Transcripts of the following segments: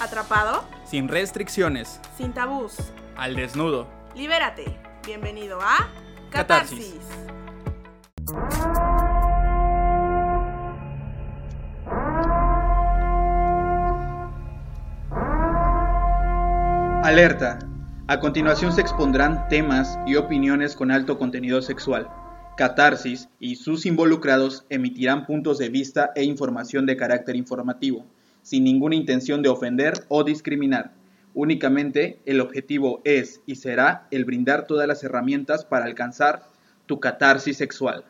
Atrapado, Sin restricciones. sin tabús. Al desnudo. Libérate. Bienvenido a Catarsis. Catarsis. Alerta. A continuación se expondrán temas y opiniones con alto contenido sexual. Catarsis y sus involucrados emitirán puntos de vista e información de carácter informativo, sin ninguna intención de ofender o discriminar. Únicamente el objetivo es y será el brindar todas las herramientas para alcanzar tu catarsis sexual.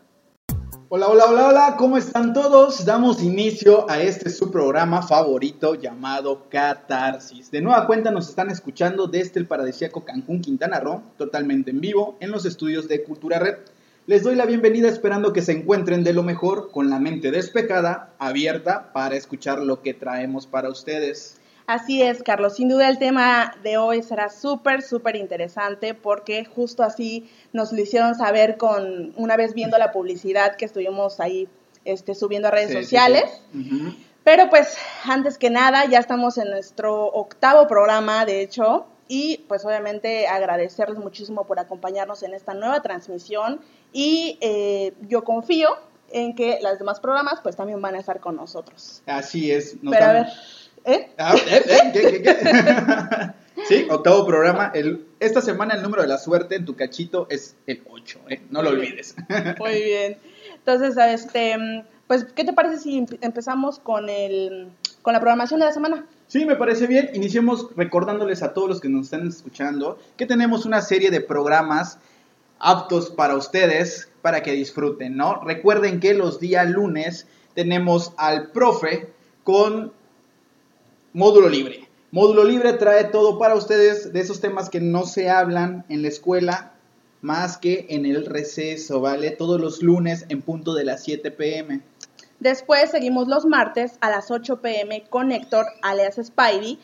Hola, hola, hola, hola, ¿cómo están todos? Damos inicio a este su programa favorito llamado Catarsis. De nueva cuenta nos están escuchando desde el paradisíaco Cancún, Quintana Roo, totalmente en vivo, en los estudios de Cultura Red. Les doy la bienvenida esperando que se encuentren de lo mejor, con la mente despejada, abierta para escuchar lo que traemos para ustedes. Así es, Carlos. Sin duda el tema de hoy será súper, súper interesante porque justo así nos lo hicieron saber con una vez viendo la publicidad que estuvimos ahí este, subiendo a redes Sí, sí, sociales. Pero pues antes que nada ya estamos en nuestro octavo programa, de hecho, y pues obviamente agradecerles muchísimo por acompañarnos en esta nueva transmisión y eh, yo confío en que los demás programas pues también van a estar con nosotros. Así es. nos Pero a ver, ¿eh? Ah, ¿eh? ¿eh? ¿Qué, qué, qué? sí, octavo programa. El, esta semana el número de la suerte en tu cachito es el 8, ¿eh? No lo olvides. Muy bien. Entonces, este, pues, ¿qué te parece si empe- empezamos con el, con la programación de la semana? Sí, me parece bien. Iniciemos recordándoles a todos los que nos están escuchando que tenemos una serie de programas aptos para ustedes para que disfruten, ¿no? Recuerden que los días lunes tenemos al profe con módulo libre. Módulo libre trae todo para ustedes de esos temas que no se hablan en la escuela más que en el receso, ¿vale? Todos los lunes en punto de las 7 pm. Después seguimos los martes a las 8 pm con Héctor, alias Spidey.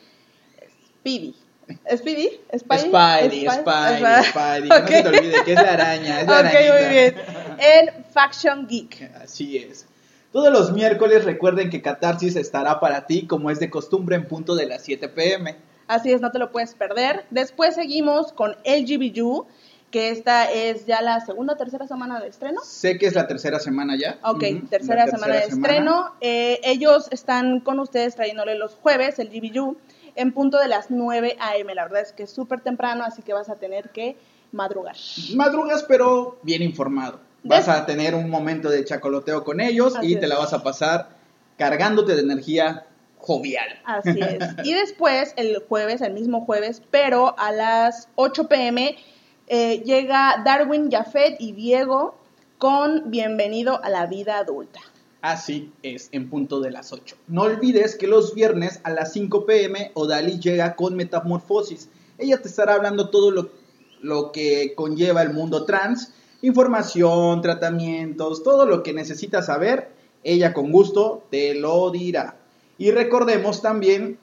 ¿Speedy? ¿Spidey? Spidey, Spidey, Spidey. Spidey. Que no se te olvide que es la araña, es la Ok, arañita. muy bien. En Faction Geek. Así es. Todos los miércoles recuerden que Catarsis estará para ti como es de costumbre en punto de las 7 pm. Así es, no te lo puedes perder. Después seguimos con LGBU, que esta es ya la segunda o tercera semana de estreno. Sé que es la tercera semana ya. Ok, Ujú, tercera, la semana de estreno. Eh, ellos están con ustedes trayéndole los jueves, el GBU, en punto de las 9 a.m. La verdad es que es súper temprano, así que vas a tener que madrugar. Madrugas, pero bien informado. Vas a tener un momento de chacoloteo con ellos Así y te es. la vas a pasar cargándote de energía jovial. Así es. Y después, el jueves, el mismo jueves, pero a las 8 pm, eh, llega Darwin, Jafet y Diego con Bienvenido a la vida adulta. Así es, en punto de las 8. No olvides que los viernes a las 5 pm Odali llega con Metamorfosis. Ella te estará hablando todo lo, lo que conlleva el mundo trans, información, tratamientos, todo lo que necesitas saber, ella con gusto te lo dirá. Y recordemos también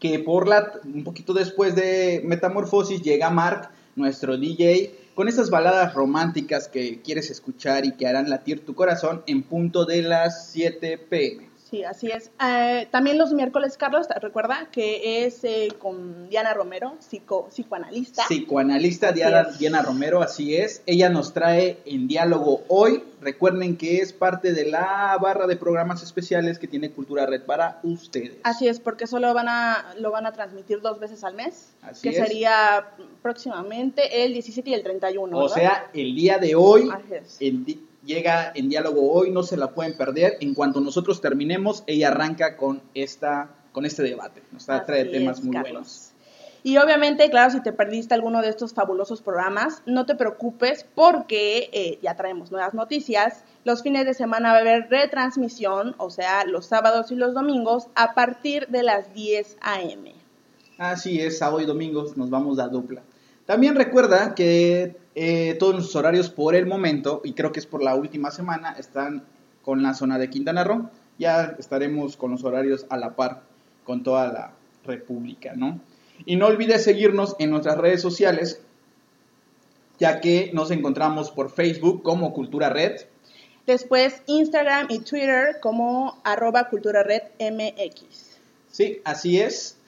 que por la un poquito después de Metamorfosis llega Mark, nuestro DJ, con esas baladas románticas que quieres escuchar y que harán latir tu corazón en punto de las 7 pm. Sí, así es. Eh, también los miércoles, Carlos, ¿te recuerda que es eh, con Diana Romero, psico, psicoanalista. Psicoanalista Diana. Diana Romero, así es. Ella nos trae en diálogo hoy. Recuerden que es parte de la barra de programas especiales que tiene Cultura Red para ustedes. Así es, porque solo van a, lo van a transmitir dos veces al mes, Así que es. sería próximamente el 17 y el 31. O ¿verdad? sea, el día de hoy di- llega en diálogo hoy, no se la pueden perder. En cuanto nosotros terminemos, ella arranca con esta con este debate. Nos trae temas es, muy Carlos. buenos. Y obviamente, claro, si te perdiste alguno de estos fabulosos programas, no te preocupes porque eh, ya traemos nuevas noticias. Los fines de semana va a haber retransmisión, o sea, los sábados y los domingos a partir de las 10 a.m. Así es, sábado y domingos nos vamos a dupla. También recuerda que eh, todos nuestros horarios por el momento, y creo que es por la última semana, están con la zona de Quintana Roo. Ya estaremos con los horarios a la par con toda la República, ¿no? Y no olvides seguirnos en nuestras redes sociales, ya que nos encontramos por Facebook como Cultura Red, Después Instagram y Twitter como arroba cultura red MX. Sí, así es.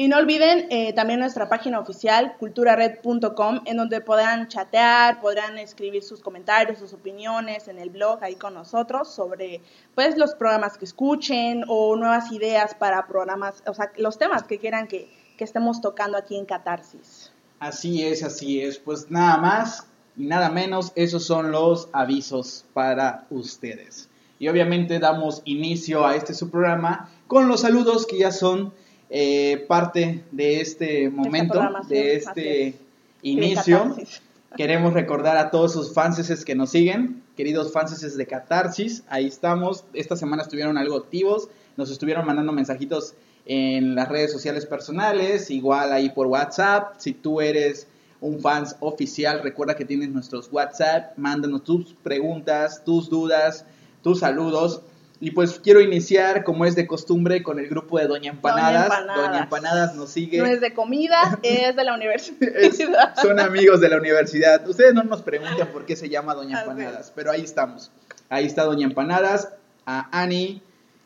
Y no olviden eh, también nuestra página oficial, culturared.com, en donde podrán chatear, podrán escribir sus comentarios, sus opiniones en el blog ahí con nosotros sobre pues los programas que escuchen o nuevas ideas para programas, o sea, los temas que quieran que, que estemos tocando aquí en Catarsis. Así es, así es. Pues nada más y nada menos, esos son los avisos para ustedes. Y obviamente damos inicio a este su programa con los saludos que ya son eh, parte de este momento, de este inicio. Queremos recordar a todos sus fanses que nos siguen, queridos fanses de Catarsis, ahí estamos. Esta semana estuvieron algo activos, nos estuvieron mandando mensajitos en las redes sociales personales, igual ahí por WhatsApp. Si tú eres un fans oficial, recuerda que tienes nuestros WhatsApp, mándanos tus preguntas, tus dudas, tus saludos. Y pues quiero iniciar, como es de costumbre, con el grupo de Doña Empanadas. Doña Empanadas, nos sigue. No es de comida, es de la universidad. son amigos de la universidad. Ustedes no nos preguntan por qué se llama Doña Empanadas, pero ahí estamos. Ahí está Doña Empanadas, a Ani,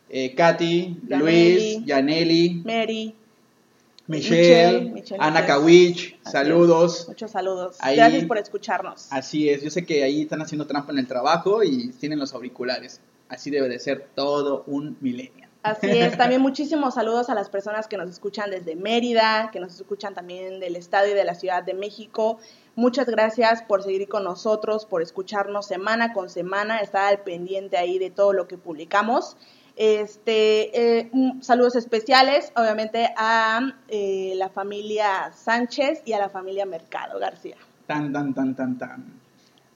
eh, Katy, Luis, Yaneli, Mary, Michelle, Ana Kawich, saludos. Muchos saludos. Gracias por escucharnos. Así es, yo sé que ahí están haciendo trampa en el trabajo y tienen los auriculares. Así debe de ser todo un milenio. Así es, también muchísimos saludos a las personas que nos escuchan desde Mérida, que nos escuchan también del Estado y de la Ciudad de México. Muchas gracias por seguir con nosotros, por escucharnos semana con semana, estar al pendiente ahí de todo lo que publicamos. Este, eh, saludos especiales, obviamente, a eh, la familia Sánchez y a la familia Mercado García. Tan, tan, tan, tan, tan.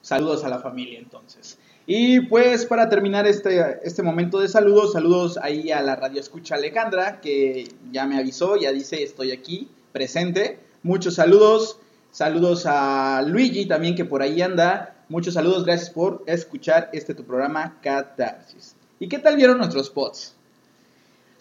Saludos a la familia, entonces. Y pues para terminar este, este momento de saludos, saludos ahí a la radio escucha Alejandra, que ya me avisó, ya dice estoy aquí, presente. Muchos saludos, saludos a Luigi también que por ahí anda. Muchos saludos, gracias por escuchar este tu programa Catarsis. ¿Y qué tal vieron nuestros spots?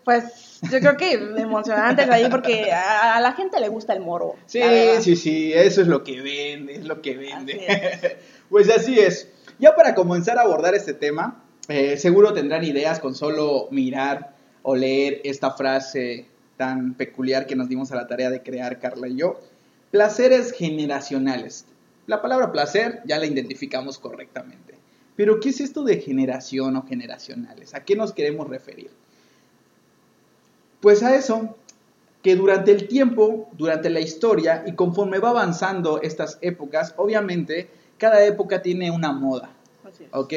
Pues yo creo que emocionantes ahí porque a, la gente le gusta el moro. Sí, sí, sí, eso es lo que vende, es lo que vende. pues así es. Ya para comenzar a abordar este tema, eh, seguro tendrán ideas con solo mirar o leer esta frase tan peculiar que nos dimos a la tarea de crear Carla y yo. Placeres generacionales. La palabra placer ya la identificamos correctamente. Pero ¿qué es esto de generación o generacionales? ¿A qué nos queremos referir? Pues a eso, que durante el tiempo, durante la historia y conforme va avanzando estas épocas, obviamente cada época tiene una moda. ¿Ok?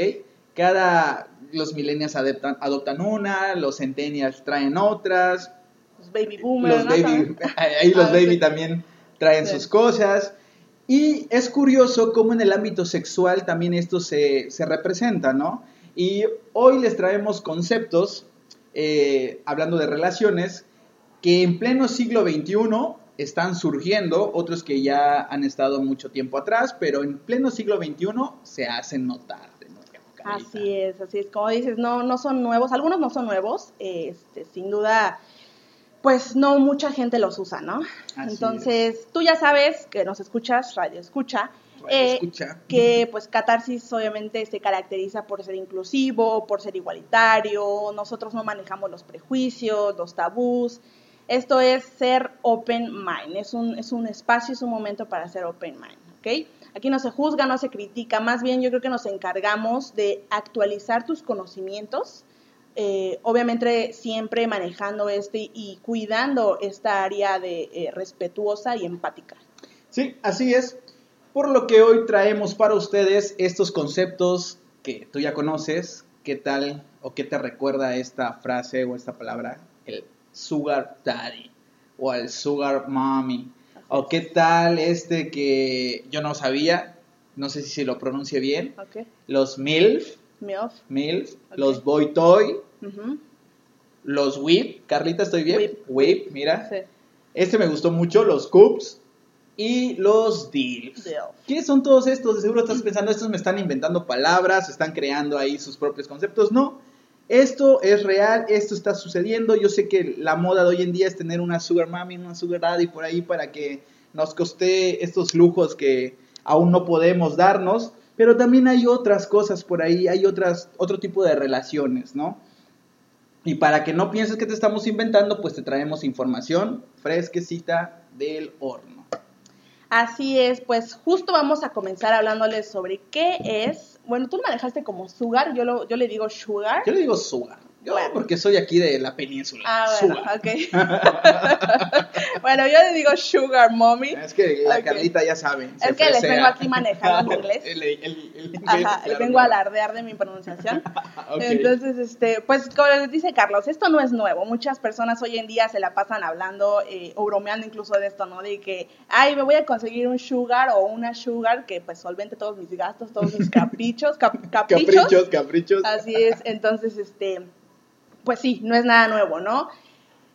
Cada, los millennials adoptan, adoptan una, los centennials traen otras. Los baby boomers. Los baby, ahí los ah, baby también traen sus cosas. Y es curioso cómo en el ámbito sexual también esto se, se representa, ¿no? Y hoy les traemos conceptos, eh, hablando de relaciones, que en pleno siglo XXI están surgiendo, otros que ya han estado mucho tiempo atrás, pero en pleno siglo XXI se hacen notar. De nuevo, así es, así es, como dices, no, no son nuevos, algunos no son nuevos, este, sin duda, pues no mucha gente los usa, ¿no? Entonces, tú ya sabes que nos escuchas, radio escucha, eh, escucha. que pues Catarsis obviamente se caracteriza por ser inclusivo, por ser igualitario, nosotros no manejamos los prejuicios, los tabús, esto es ser open mind, es un, es un espacio, es un momento para ser open mind, ¿ok? Aquí no se juzga, no se critica, más bien yo creo que nos encargamos de actualizar tus conocimientos, eh, obviamente siempre manejando este y cuidando esta área de eh, respetuosa y empática. Sí, así es. Por lo que hoy traemos para ustedes estos conceptos que tú ya conoces. ¿Qué tal o qué te recuerda esta frase o esta palabra? El sugar daddy o al sugar mommy. O qué tal este que yo no sabía, no sé si se lo pronuncie bien, los MILF, MILF, MILF los boy toy, los whip, Carlita, ¿estoy bien? Whip, mira. Este me gustó mucho, los coops y los deals. ¿Qué son todos estos? De seguro estás pensando, estos me están inventando palabras, están creando ahí sus propios conceptos. No, esto es real, esto está sucediendo. Yo sé que la moda de hoy en día es tener una sugar mommy, una sugar daddy por ahí para que nos coste estos lujos que aún no podemos darnos, pero también hay otras cosas por ahí, hay otras, otro tipo de relaciones, ¿no? Y para que no pienses que te estamos inventando, pues te traemos información fresquecita del horno. Así es, pues justo vamos a comenzar hablándoles sobre qué es, bueno, tú lo manejaste como sugar, yo, lo, yo le digo sugar. Yo le digo sugar. Yo, porque soy aquí de la península. Ah, bueno, ok. bueno, yo le digo sugar mommy. Es que la Carlita ya sabe. Es que les vengo aquí manejando en inglés. el, el, Ajá, les vengo a alardear de mi pronunciación. Entonces, este, pues como les dice Carlos, esto no es nuevo. Muchas personas hoy en día se la pasan hablando eh, o bromeando incluso de esto, ¿no? De que, ay, me voy a conseguir un sugar o una sugar que pues solvente todos mis gastos, todos mis caprichos. caprichos. Caprichos, caprichos. Así es. Entonces, este pues sí, no es nada nuevo, ¿no?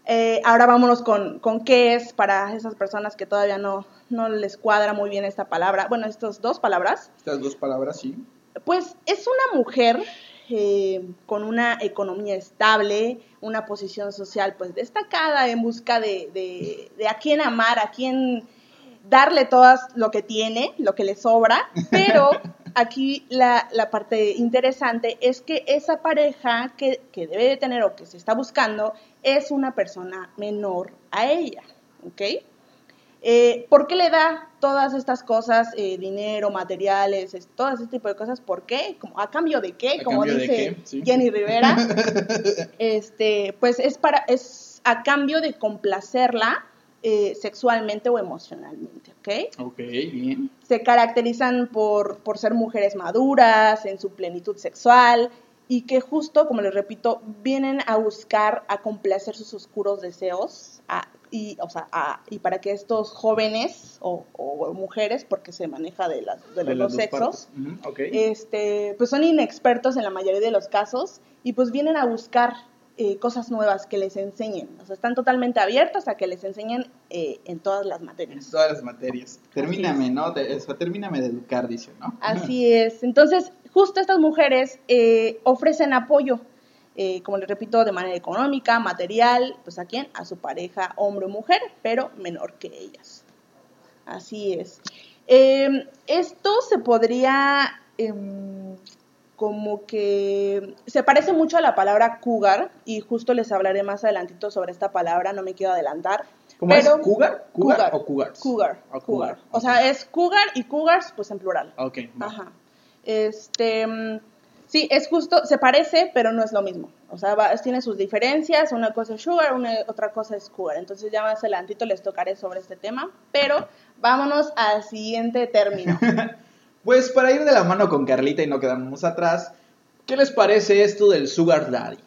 Eh, ahora vámonos con, con, qué es para esas personas que todavía no, no les cuadra muy bien esta palabra. Bueno, estas dos palabras. Estas dos palabras, sí. Pues es una mujer eh, con una economía estable, una posición social pues destacada en busca de, de, de a quién amar, a quién darle todo lo que tiene, lo que le sobra, pero aquí la, parte interesante es que esa pareja que, debe de tener o que se está buscando es una persona menor a ella, ¿ok? Eh, ¿Por qué le da todas estas cosas, eh, dinero, materiales, todo ese tipo de cosas? ¿Por qué? ¿A cambio de qué? Como dice Jenny Rivera. este, pues es, para, es a cambio de complacerla eh, sexualmente o emocionalmente, ¿ok? Ok, bien. Se caracterizan por, por ser mujeres maduras, en su plenitud sexual, y que justo, como les repito, vienen a buscar a complacer sus oscuros deseos y, o sea, y para que estos jóvenes o, mujeres, porque se maneja de, las, de, los sexos, este, pues son inexpertos en la mayoría de los casos y pues vienen a buscar eh, cosas nuevas que les enseñen. O sea, están totalmente abiertos a que les enseñen eh, en todas las materias. En todas las materias. Termíname, ¿no? De, termíname de educar, dice, ¿no? Así es. Entonces, justo estas mujeres eh, ofrecen apoyo, como les repito, de manera económica, material, pues a quién? A su pareja, hombre o mujer, pero menor que ellas. Así es. esto se podría em, como que se parece mucho a la palabra cougar y justo les hablaré más adelantito sobre esta palabra, no me quiero adelantar. ¿Cómo es? ¿Cougar? ¿Cougar, o cougars? Cougar, ah, cougar. O sea, es cougar y cougars pues en plural. Ok. Ajá. Este, sí, es justo, se parece, pero no es lo mismo. O sea, tiene sus diferencias, una cosa es sugar, una, otra cosa es cougar. Entonces ya más adelantito les tocaré sobre este tema, pero vámonos al siguiente término. Pues para ir de la mano con Carlita y no quedarnos atrás, ¿qué les parece esto del Sugar Daddy?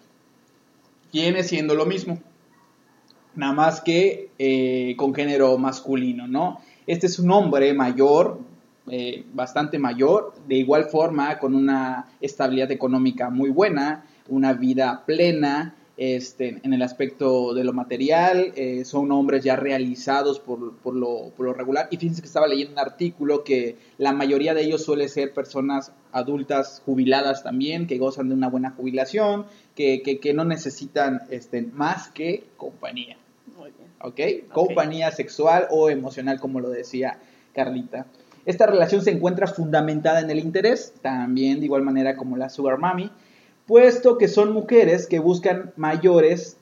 Viene siendo lo mismo, nada más que eh, con género masculino, ¿no? Este es un hombre mayor, eh, bastante mayor, de igual forma con una estabilidad económica muy buena, una vida plena, este, en el aspecto de lo material, eh, son hombres ya realizados por, por, lo, por, lo, regular. Y fíjense que estaba leyendo un artículo que la mayoría de ellos suele ser personas adultas jubiladas también, que gozan de una buena jubilación, que, que, no necesitan este, más que compañía. Muy bien. ¿Ok? Compañía sexual o emocional, como lo decía Carlita. Esta relación se encuentra fundamentada en el interés, también de igual manera como la Sugar Mami puesto que son mujeres que buscan mayores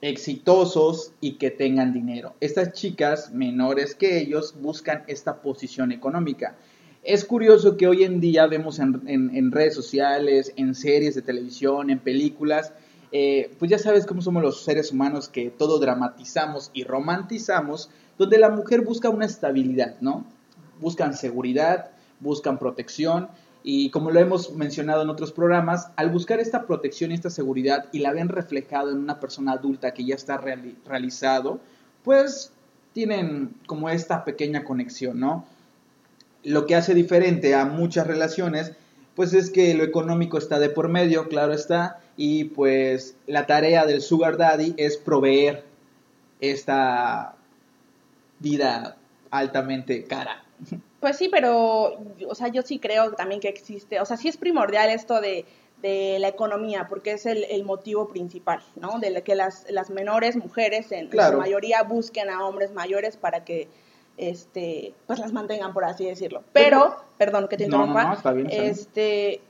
exitosos y que tengan dinero. Estas chicas menores que ellos buscan esta posición económica. Es curioso que hoy en día vemos en, redes sociales, en series de televisión, en películas, eh, pues ya sabes cómo somos los seres humanos que todo dramatizamos y romantizamos, donde la mujer busca una estabilidad, ¿no? Buscan seguridad, buscan protección y como lo hemos mencionado en otros programas, al buscar esta protección y esta seguridad y la ven reflejado en una persona adulta que ya está realizado, pues tienen como esta pequeña conexión, ¿no? Lo que hace diferente a muchas relaciones, pues es que lo económico está de por medio, claro está, y pues la tarea del sugar daddy es proveer esta vida altamente cara. Pues sí, pero, o sea, yo sí creo también que existe, o sea, sí es primordial esto de, de la economía, porque es el, el, motivo principal, ¿no? De que las, las menores mujeres, en, su mayoría, busquen a hombres mayores para que, este, pues las mantengan, por así decirlo. Pero, perdón que te interrumpa, este,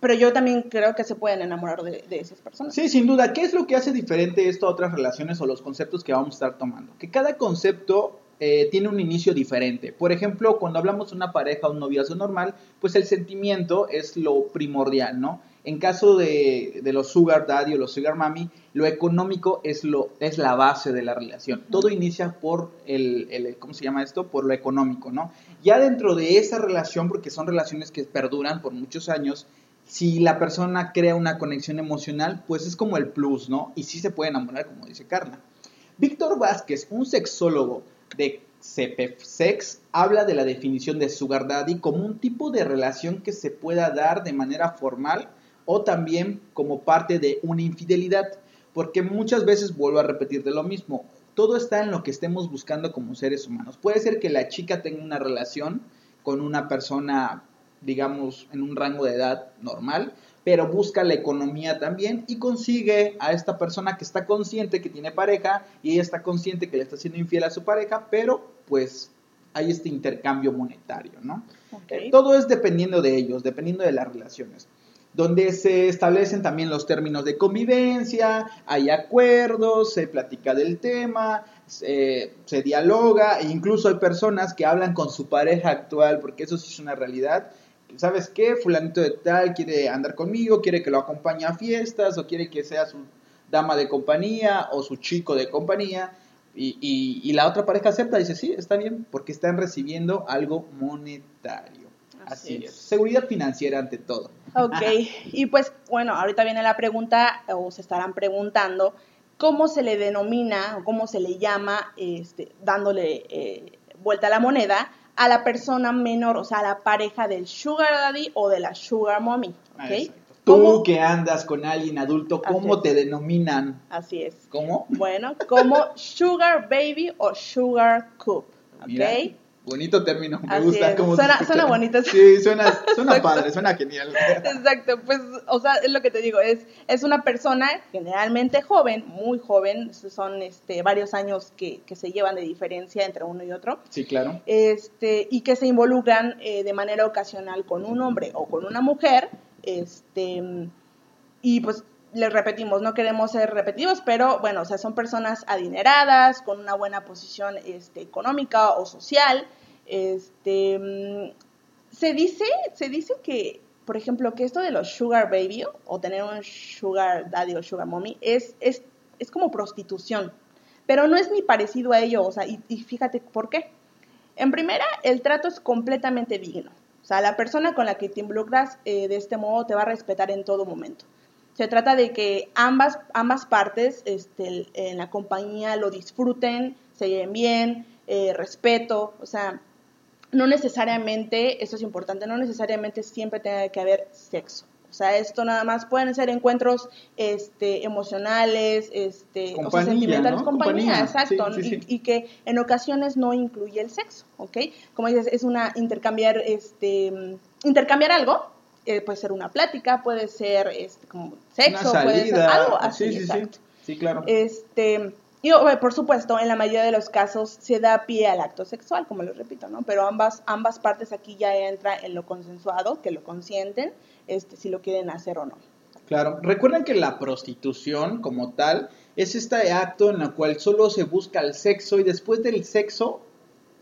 pero yo también creo que se pueden enamorar de, de, esas personas. Sí, sin duda. ¿Qué es lo que hace diferente esto a otras relaciones o los conceptos que vamos a estar tomando? Que cada concepto eh, tiene un inicio diferente. Por ejemplo, cuando hablamos de una pareja o un noviazgo normal, pues el sentimiento es lo primordial, ¿no? En caso de, de, los sugar daddy o los sugar mami, lo económico es, lo, es la base de la relación. Todo inicia por el, el, ¿cómo se llama esto? Por lo económico, ¿no? Ya dentro de esa relación, porque son relaciones que perduran por muchos años, si la persona crea una conexión emocional, pues es como el plus, ¿no? Y sí se puede enamorar, como dice Carla. Víctor Vázquez, un sexólogo de CPFSEX, habla de la definición de Sugar Daddy como un tipo de relación que se pueda dar de manera formal o también como parte de una infidelidad, porque muchas veces vuelvo a repetir de lo mismo, todo está en lo que estemos buscando como seres humanos. Puede ser que la chica tenga una relación con una persona digamos, en un rango de edad normal, pero busca la economía también y consigue a esta persona que está consciente que tiene pareja y ella está consciente que le está siendo infiel a su pareja, pero pues hay este intercambio monetario, ¿no? Okay. Todo es dependiendo de ellos, dependiendo de las relaciones donde se establecen también los términos de convivencia, hay acuerdos, se platica del tema, se, se, dialoga e incluso hay personas que hablan con su pareja actual, porque eso sí es una realidad, ¿sabes qué? Fulanito de tal quiere andar conmigo, quiere que lo acompañe a fiestas o quiere que sea su dama de compañía o su chico de compañía. Y, y, y la otra pareja acepta, dice, sí, está bien, porque están recibiendo algo monetario. Así, Así es. Seguridad financiera ante todo. Ok, y pues bueno, ahorita viene la pregunta, o se estarán preguntando, ¿cómo se le denomina o cómo se le llama, este, dándole eh, vuelta a la moneda, a la persona menor, o sea, a la pareja del sugar daddy o de la sugar mommy, ¿ok? Tú que andas con alguien adulto, ¿cómo te denominan? Así es. ¿Cómo? Bueno, como sugar baby o sugar cup, ¿ok? Mira, bonito término, me Así gusta cómo suena, suena bonito. Sí, suena, suena padre, suena genial. Exacto, pues, o sea, es lo que te digo, es, es una persona generalmente joven, muy joven, son este, varios años que, que se llevan de diferencia entre uno y otro. Sí, claro. Este, y que se involucran eh, de manera ocasional con un hombre o con una mujer, este, y pues les repetimos, no queremos ser repetitivos, pero bueno, o sea, son personas adineradas, con una buena posición este, económica o social. Este, se dice, se dice que, por ejemplo, que esto de los sugar baby o tener un sugar daddy o sugar mommy es, es, es como prostitución, pero no es ni parecido a ello, o sea, y, y fíjate por qué. En primera, el trato es completamente digno. O sea, la persona con la que te involucras eh, de este modo te va a respetar en todo momento. Se trata de que ambas, ambas partes este, en la compañía lo disfruten, se lleven bien, eh, respeto, o sea, no necesariamente, esto es importante, no necesariamente siempre tenga que haber sexo. O sea, esto nada más pueden ser encuentros este, emocionales, este, compañía, o sea, sentimentales, ¿no? compañía, compañía. exacto, sí, sí, sí. Y, y, que en ocasiones no incluye el sexo, ¿ok? Como dices, es una intercambiar, este, intercambiar algo, eh, puede ser una plática, puede ser este, como sexo, puede ser algo así, sí, sí, exacto. Sí, sí, claro. Este, y por supuesto, en la mayoría de los casos se da pie al acto sexual, como les repito, ¿no? Pero ambas, ambas partes aquí ya entra en lo consensuado, que lo consienten, este, si lo quieren hacer o no. Claro, recuerden que la prostitución como tal es este acto en el cual solo se busca el sexo y después del sexo,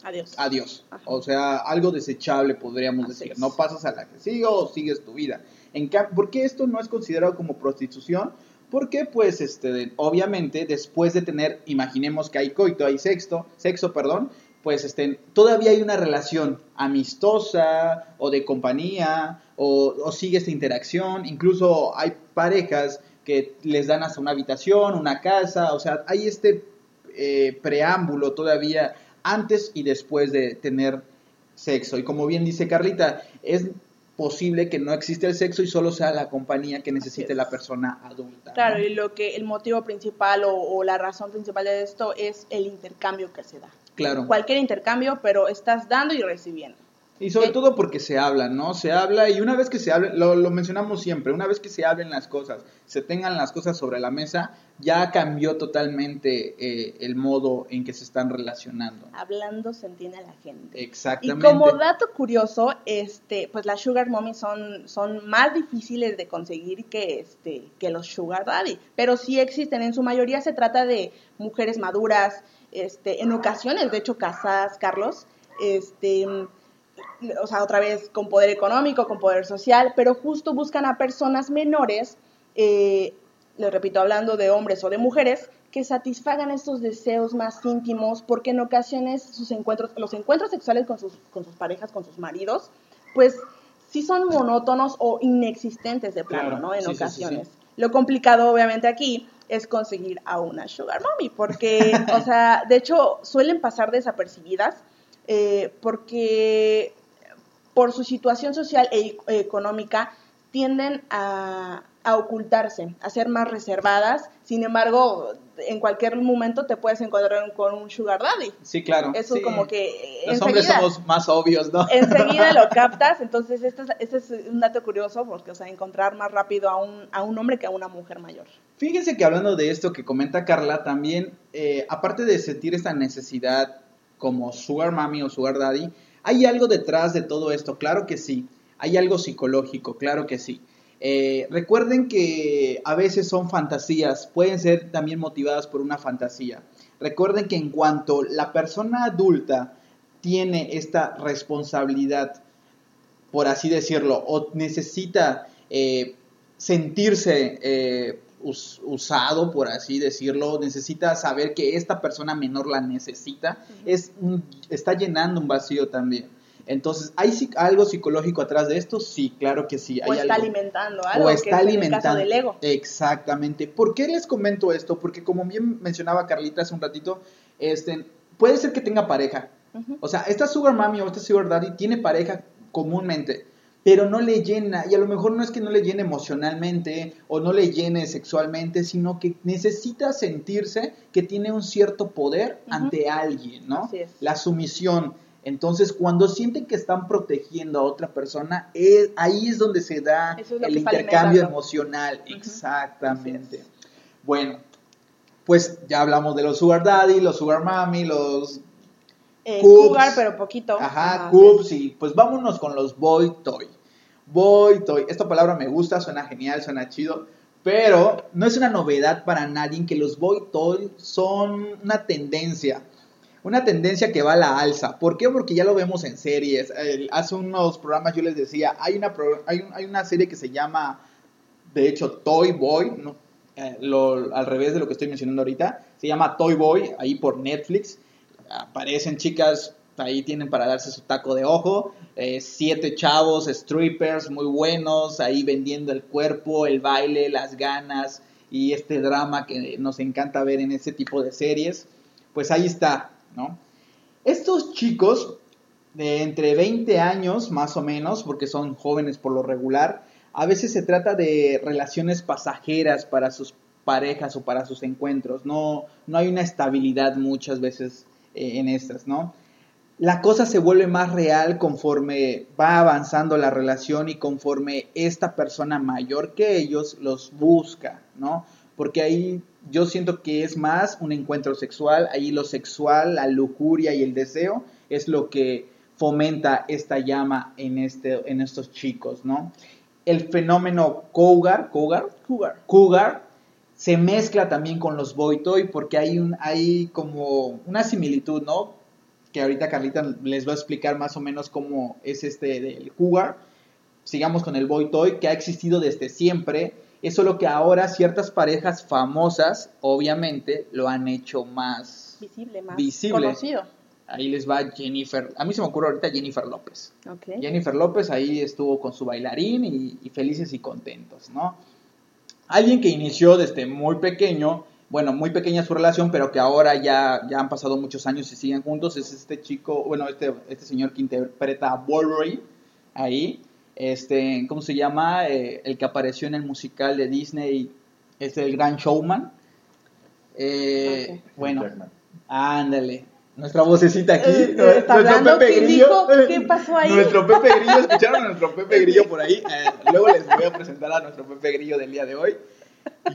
adiós. Adiós. Ajá. O sea, algo desechable podríamos Así decir. es. No pasas a la que sigue o sigues tu vida. En ¿Por qué esto no es considerado como prostitución? Porque, pues, este, obviamente, después de tener, imaginemos que hay coito, hay sexto, sexo, perdón, pues este, todavía hay una relación amistosa o de compañía o, o, sigue esta interacción. Incluso hay parejas que les dan hasta una habitación, una casa, o sea, hay este eh, preámbulo todavía antes y después de tener sexo. Y como bien dice Carlita, es posible que no existe el sexo y solo sea la compañía que necesite la persona adulta. Claro, ¿no? y lo que el motivo principal o, o, la razón principal de esto es el intercambio que se da. Claro. Cualquier intercambio, pero estás dando y recibiendo. Y sobre todo porque se habla, ¿no? Se habla y una vez que se habla, lo, lo, mencionamos siempre, una vez que se hablen las cosas, se tengan las cosas sobre la mesa, ya cambió totalmente eh, el modo en que se están relacionando. Hablando se entiende a la gente. Exactamente. Y como dato curioso, este, pues las sugar mommy son, son más difíciles de conseguir que, este, que los sugar daddy, pero sí existen. En su mayoría se trata de mujeres maduras, este, en ocasiones, de hecho, casadas, Carlos, este o sea, otra vez con poder económico, con poder social, pero justo buscan a personas menores, eh, le repito, hablando de hombres o de mujeres, que satisfagan estos deseos más íntimos, porque en ocasiones sus encuentros, los encuentros sexuales con sus, con sus parejas, con sus maridos, pues sí son monótonos o inexistentes de plano, ¿no? En ocasiones. Lo complicado, obviamente, aquí es conseguir a una sugar mommy, porque, o sea, de hecho, suelen pasar desapercibidas, eh, porque por su situación social e económica tienden a, ocultarse, a ser más reservadas. Sin embargo, en cualquier momento te puedes encontrar con un sugar daddy. Sí, claro. Eso como que... Los hombres somos más obvios, ¿no? Enseguida lo captas, entonces este es, este es un dato curioso, porque, o sea, encontrar más rápido a un, a un hombre que a una mujer mayor. Fíjense que hablando de esto que comenta Carla, también, eh, aparte de sentir esta necesidad como sugar mommy o sugar daddy, ¿Hay algo detrás de todo esto? Claro que sí. Hay algo psicológico, claro que sí. Eh, recuerden que a veces son fantasías, pueden ser también motivadas por una fantasía. Recuerden que en cuanto la persona adulta tiene esta responsabilidad, por así decirlo, o necesita eh, sentirse eh, usado, por así decirlo, necesita saber que esta persona menor la necesita, es está llenando un vacío también. Entonces, ¿hay algo psicológico atrás de esto? Sí, claro que sí. o está alimentando algo. O está alimentando. caso del ego. Exactamente. ¿Por qué les comento esto? Porque como bien mencionaba Carlita hace un ratito, este, puede ser que tenga pareja. O sea, esta sugar mommy o esta sugar daddy tiene pareja comúnmente pero no le llena, y a lo mejor no es que no le llene emocionalmente o no le llene sexualmente, sino que necesita sentirse que tiene un cierto poder ante alguien, ¿no? La sumisión. Entonces, cuando sienten que están protegiendo a otra persona, es, ahí es donde se da el intercambio emocional. Exactamente. Bueno, pues ya hablamos de los sugar daddy, los sugar mommy, los eh, cougar, pero poquito. Ajá, cubs, y pues vámonos con los boy toy. Boy toy. Esta palabra me gusta, suena genial, suena chido. Pero no es una novedad para nadie que los boy toy son una tendencia. Una tendencia que va a la alza. ¿Por qué? Porque ya lo vemos en series. hace unos programas yo les decía, hay una, hay, hay una serie que se llama, de hecho, Toy Boy. Eh, al revés de lo que estoy mencionando ahorita. Se llama Toy Boy, ahí por Netflix. Aparecen chicas ahí tienen para darse su taco de ojo. Eh, siete chavos, strippers muy buenos, ahí vendiendo el cuerpo, el baile, las ganas y este drama que nos encanta ver en ese tipo de series. Pues ahí está, ¿no? Estos chicos de entre 20 años más o menos, porque son jóvenes por lo regular, a veces se trata de relaciones pasajeras para sus parejas o para sus encuentros. No, no hay una estabilidad muchas veces eh, en estas, ¿no? La cosa se vuelve más real conforme va avanzando la relación y conforme esta persona mayor que ellos los busca, ¿no? Porque ahí yo siento que es más un encuentro sexual, ahí lo sexual, la lujuria y el deseo es lo que fomenta esta llama en, este, en estos chicos, ¿no? El fenómeno cougar, cougar, cougar, cougar se mezcla también con los boy toy porque hay, un, hay como una similitud, ¿no? Que ahorita Carlita les va a explicar más o menos cómo es este del cougar. Sigamos con el boy toy, que ha existido desde siempre. Es solo que ahora ciertas parejas famosas, obviamente, lo han hecho más visible, más conocido. Ahí les va Jennifer. A mí se me ocurre ahorita Jennifer López. Jennifer López ahí estuvo con su bailarín y, y felices y contentos, ¿no? Alguien que inició desde muy pequeño bueno, muy pequeña su relación, pero que ahora ya, ya han pasado muchos años y siguen juntos, es este chico, bueno, este, este señor que interpreta a Wolverine ahí, este, ¿cómo se llama? Eh, el que apareció en el musical de Disney, es el gran showman. Eh, bueno, ándale. nuestra vocecita aquí. Eh, nuestro. Pepe ¿Quién Grillo. dijo? ¿Qué pasó ahí? Nuestro Pepe Grillo, ¿escucharon a nuestro Pepe Grillo por ahí? Eh, luego les voy a presentar a nuestro Pepe Grillo del día de hoy.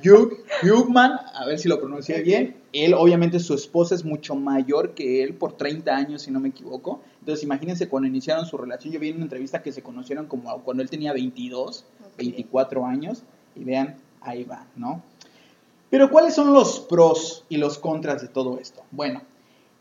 Hugh, Hugman, a ver si lo pronuncié bien. Él, obviamente, su esposa es mucho mayor que él por 30 años, si no me equivoco. Entonces, imagínense cuando iniciaron su relación. Yo vi en una entrevista que se conocieron como cuando él tenía 22, 24 años. Y vean, ahí va, ¿no? Pero, ¿cuáles son los pros y los contras de todo esto? Bueno,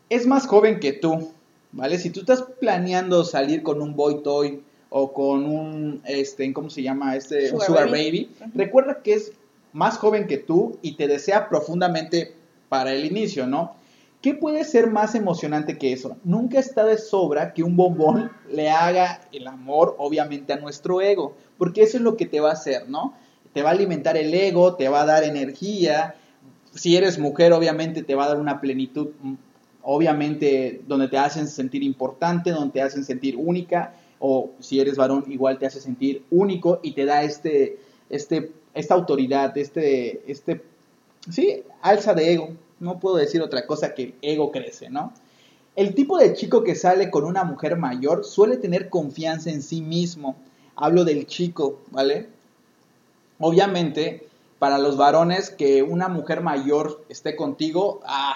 es más joven que tú, ¿vale? Si tú estás planeando salir con un boy toy o con un, este, ¿cómo se llama? Este, un Sugar sugar baby. recuerda que es más joven que tú y te desea profundamente para el inicio, ¿no? ¿Qué puede ser más emocionante que eso? Nunca está de sobra que un bombón le haga el amor, obviamente, a nuestro ego, porque eso es lo que te va a hacer, ¿no? Te va a alimentar el ego, te va a dar energía. Si eres mujer, obviamente, te va a dar una plenitud, mm, obviamente, donde te hacen sentir importante, donde te hacen sentir única, o si eres varón, igual te hace sentir único y te da este, este, esta autoridad, este, este, sí, alza de ego. No puedo decir otra cosa que el ego crece, ¿no? El tipo de chico que sale con una mujer mayor suele tener confianza en sí mismo. Hablo del chico, ¿vale? Obviamente, para los varones, que una mujer mayor esté contigo, ah,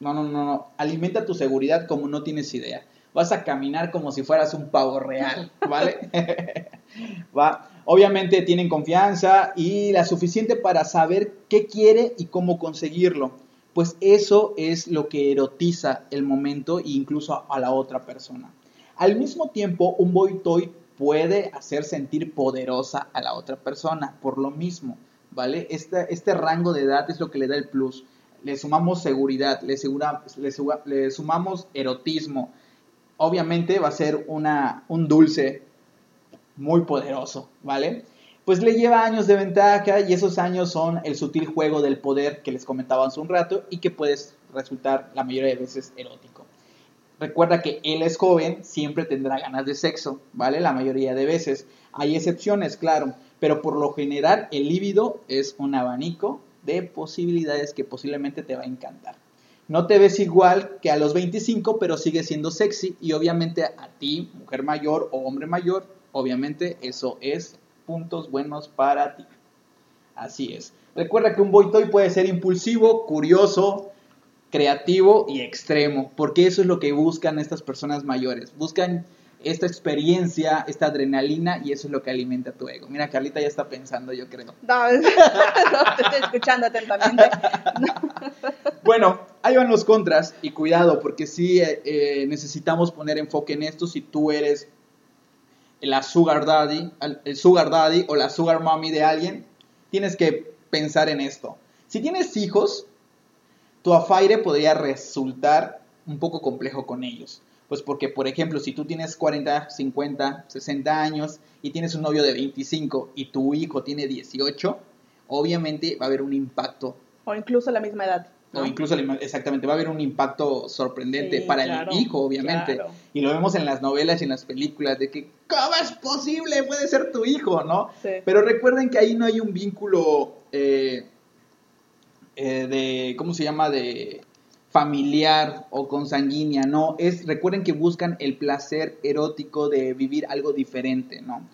no, no, no, no, alimenta tu seguridad como no tienes idea. Vas a caminar como si fueras un pavo real, ¿vale? Va. Obviamente tienen confianza y la suficiente para saber qué quiere y cómo conseguirlo. Pues eso es lo que erotiza el momento e incluso a la otra persona. Al mismo tiempo, un boy toy puede hacer sentir poderosa a la otra persona por lo mismo, ¿vale? Este, rango de edad es lo que le da el plus. Le sumamos seguridad, le, le sumamos erotismo. Obviamente va a ser una, un dulce muy poderoso, ¿vale? Pues le lleva años de ventaja y esos años son el sutil juego del poder que les comentaba hace un rato y que puede resultar la mayoría de veces erótico. Recuerda que él es joven, siempre tendrá ganas de sexo, ¿vale? La mayoría de veces. Hay excepciones, claro, pero por lo general el líbido es un abanico de posibilidades que posiblemente te va a encantar. No te ves igual que a los 25, pero sigues siendo sexy y obviamente a ti, mujer mayor o hombre mayor, obviamente eso es puntos buenos para ti. Así es. Recuerda que un boy toy puede ser impulsivo, curioso, creativo y extremo, porque eso es lo que buscan estas personas mayores. Buscan esta experiencia, esta adrenalina y eso es lo que alimenta tu ego. Mira, Carlita ya está pensando, yo creo. No, no, te estoy escuchando atentamente. Bueno, ahí van los contras y cuidado, porque sí eh, eh, necesitamos poner enfoque en esto si tú eres la sugar daddy, el sugar daddy o la sugar mommy de alguien, tienes que pensar en esto. Si tienes hijos, tu afaire podría resultar un poco complejo con ellos. Pues porque, por ejemplo, si tú tienes 40, 50, 60 años y tienes un novio de 25 y tu hijo tiene 18, obviamente va a haber un impacto O incluso la misma edad. ¿No? o incluso exactamente va a haber un impacto sorprendente Sí, para claro, el hijo obviamente. claro. y lo vemos en las novelas y en las películas de que cómo es posible puede ser tu hijo no Sí. pero recuerden que ahí no hay un vínculo eh, eh, de cómo se llama de familiar o consanguínea no es recuerden que buscan el placer erótico de vivir algo diferente no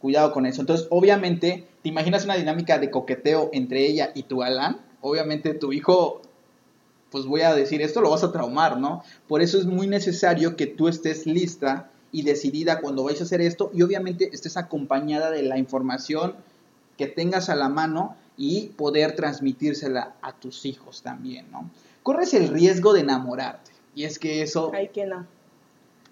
cuidado con eso. Entonces obviamente te imaginas una dinámica de coqueteo entre ella y tu galán obviamente tu hijo pues voy a decir esto, lo vas a traumar, ¿no? Por eso es muy necesario que tú estés lista y decidida cuando vayas a hacer esto y obviamente estés acompañada de la información que tengas a la mano y poder transmitírsela a tus hijos también, ¿no? Corres el riesgo de enamorarte y es que eso Ay, que no.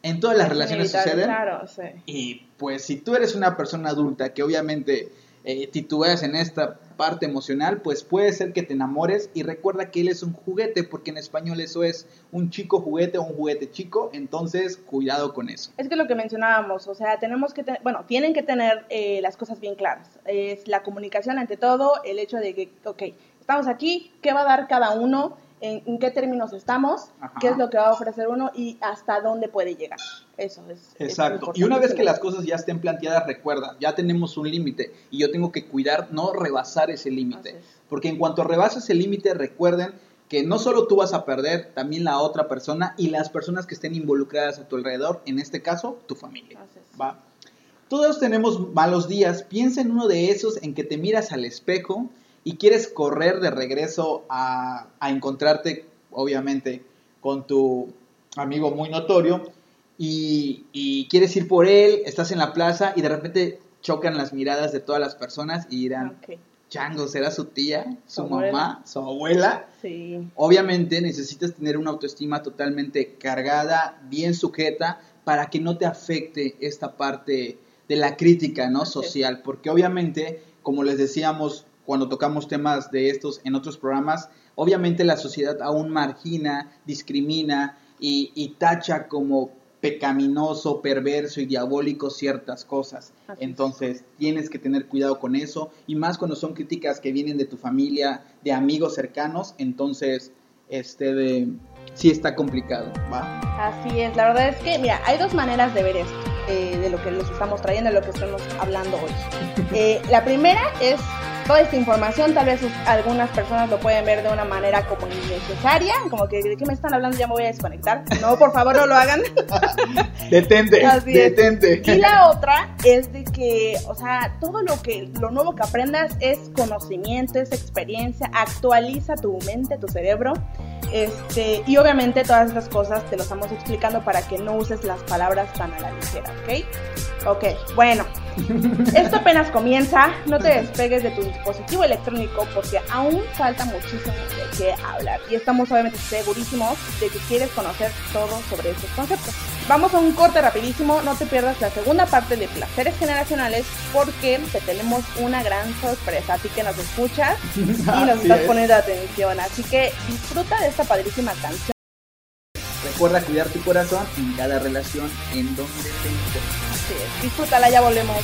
en todas las relaciones sucede. Claro, sí. Y pues si tú eres una persona adulta que obviamente eh, titubeas en esta parte emocional, pues puede ser que te enamores y recuerda que él es un juguete, porque en español eso es un chico juguete o un juguete chico, entonces cuidado con eso. Es que lo que mencionábamos, o sea, tenemos que tener, bueno, tienen que tener eh, las cosas bien claras. Es la comunicación ante todo, el hecho de que, ok, estamos aquí, ¿qué va a dar cada uno? ¿En, en qué términos estamos? Ajá. ¿Qué es lo que va a ofrecer uno? Y hasta dónde puede llegar. Eso es. es Exacto. Y una vez que las cosas ya estén planteadas, recuerda, ya tenemos un límite y yo tengo que cuidar no rebasar ese límite. Es. Porque en cuanto rebases el límite, recuerden que no solo tú vas a perder, también la otra persona y las personas que estén involucradas a tu alrededor, en este caso, tu familia. ¿va? Todos tenemos malos días. Piensa en uno de esos en que te miras al espejo y quieres correr de regreso a, encontrarte, obviamente, con tu amigo muy notorio y, quieres ir por él, estás en la plaza y de repente chocan las miradas de todas las personas y dirán, Chango, ¿será su tía, su, mamá, su abuela? Sí. Obviamente necesitas tener una autoestima totalmente cargada, bien sujeta, para que no te afecte esta parte de la crítica, ¿no? Social, porque obviamente, como les decíamos cuando tocamos temas de estos en otros programas, obviamente la sociedad aún margina, discrimina y, y tacha como pecaminoso, perverso y diabólico ciertas cosas. Entonces, tienes que tener cuidado con eso y más cuando son críticas que vienen de tu familia, de amigos cercanos, entonces este de sí está complicado, ¿va? Así es, la verdad es que mira, hay dos maneras de ver esto, eh, de lo que les estamos trayendo, de lo que estamos hablando hoy. Eh, la primera es toda esta información, tal vez algunas personas lo pueden ver de una manera como innecesaria, como que de qué me están hablando, ya me voy a desconectar. No, por favor, no lo hagan. detente, detente. Y la otra es de que, o sea, todo lo que lo nuevo que aprendas es conocimiento, es experiencia, actualiza tu mente, tu cerebro. Este, y obviamente todas estas cosas te lo estamos explicando para que no uses las palabras tan a la ligera, ¿ok? Ok, bueno, esto apenas comienza, no te despegues de tu dispositivo electrónico porque aún falta muchísimo de qué hablar y estamos obviamente segurísimos de que quieres conocer todo sobre estos conceptos. Vamos a un corte rapidísimo, no te pierdas la segunda parte de Placeres Generacionales porque te tenemos una gran sorpresa, así que nos escuchas y nos estás poniendo atención, así que disfruta de esta padrísima canción. Recuerda cuidar tu corazón en cada relación en donde te encuentres. Disfrútala, ya volvemos.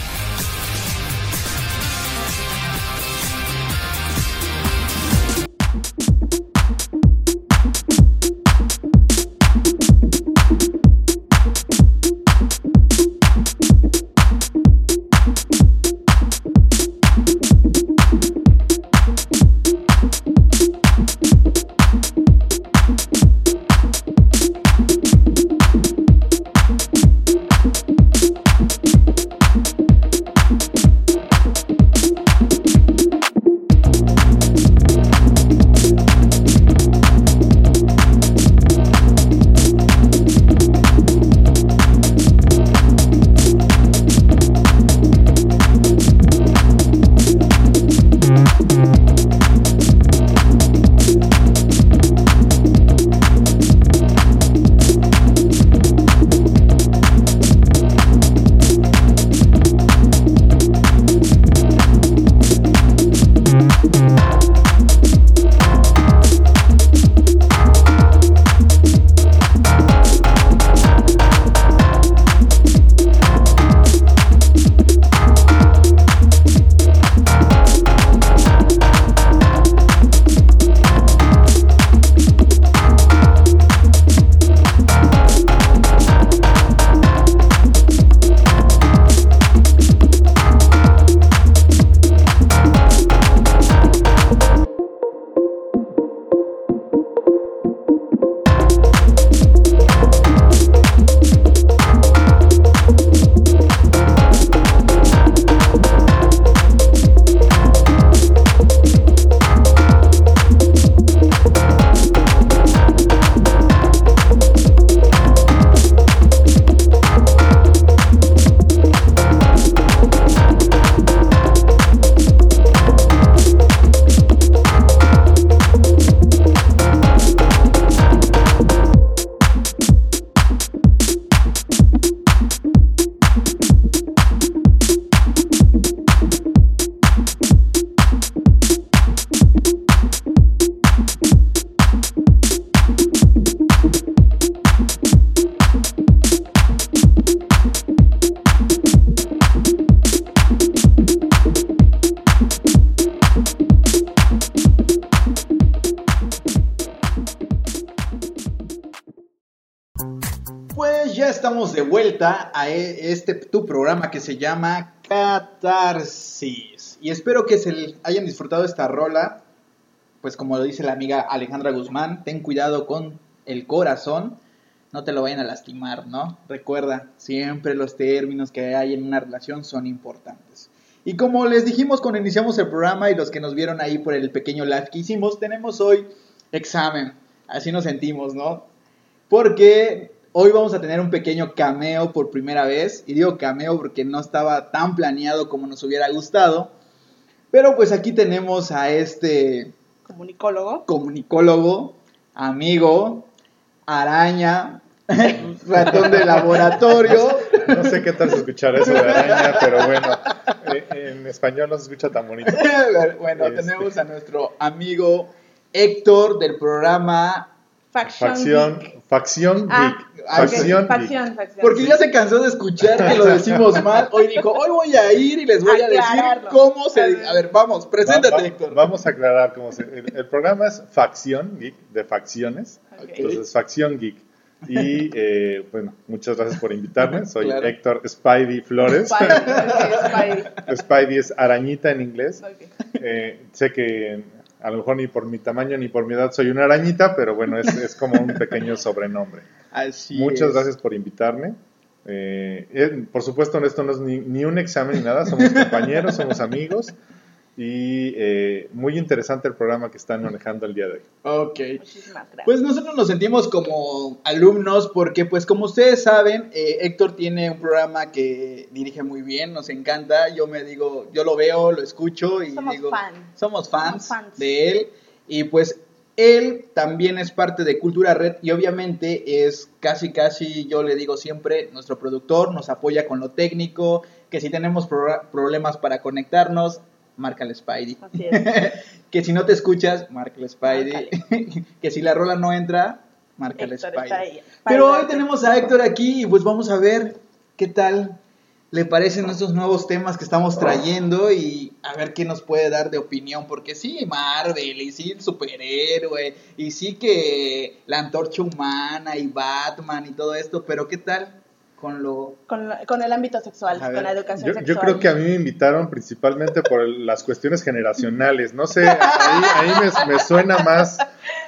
Se llama Catarsis. Y espero que se hayan disfrutado esta rola. pues como lo dice la amiga Alejandra Guzmán, ten cuidado con el corazón, no te lo vayan a lastimar, ¿no? Recuerda, siempre los términos que hay en una relación son importantes. Y como les dijimos cuando iniciamos el programa y los que nos vieron ahí por el pequeño live que hicimos, tenemos hoy examen. Así nos sentimos, ¿no? Porque hoy vamos a tener un pequeño cameo por primera vez. Y digo cameo porque no estaba tan planeado como nos hubiera gustado. Pero pues aquí tenemos a este Comunicólogo. comunicólogo, amigo, araña, ratón de laboratorio. No sé qué tal se escuchará eso de araña, pero bueno, eh, en español no se escucha tan bonito. bueno, Este. tenemos a nuestro amigo Héctor del programa. Faction. Facción, Geek. Facción Ah, geek. Facción geek. Facción, facción. Porque ya se cansó de escuchar que lo decimos mal. Hoy dijo, hoy voy a ir y les voy a decir cómo se. A ver, vamos, preséntate, Va- va- Héctor. Vamos a aclarar cómo se. El, el programa es Facción Geek, de facciones. Entonces, Facción Geek. Y eh, bueno, muchas gracias por invitarme. Soy Claro. Héctor Spidey Flores. Spidey, Spidey. Spidey es arañita en inglés. Ok. Eh, sé que a lo mejor ni por mi tamaño ni por mi edad soy una arañita, pero bueno, es, es como un pequeño sobrenombre. Así Muchas es. gracias por invitarme. Eh, eh, por supuesto, esto no es ni, ni un examen ni nada, somos compañeros, somos amigos y eh, muy interesante el programa que están manejando el día de hoy. Ok. Muchísimas gracias. Pues nosotros nos sentimos como alumnos porque, pues como ustedes saben, eh, Héctor tiene un programa que dirige muy bien, nos encanta. Yo me digo, yo lo veo, lo escucho y Somos digo, fan. somos fans, Somos fans. de él. Y pues él también es parte de Cultura Red y obviamente es casi, casi, yo le digo siempre, nuestro productor, nos apoya con lo técnico, que si tenemos pro- problemas para conectarnos, marca el Spidey. Así es. que si no te escuchas, marca el Spidey. que si la rola no entra, marca el Spidey. Pero hoy tenemos a Héctor aquí y pues vamos a ver qué tal le parecen estos nuevos temas que estamos trayendo y a ver qué nos puede dar de opinión, porque sí, Marvel, y sí, el superhéroe, y sí que la antorcha humana y Batman y todo esto, pero qué tal con lo... Con, con el ámbito sexual, ver, con la educación Yo, sexual. yo creo que a mí me invitaron principalmente por el- las cuestiones generacionales. No sé, ahí, ahí me, me suena más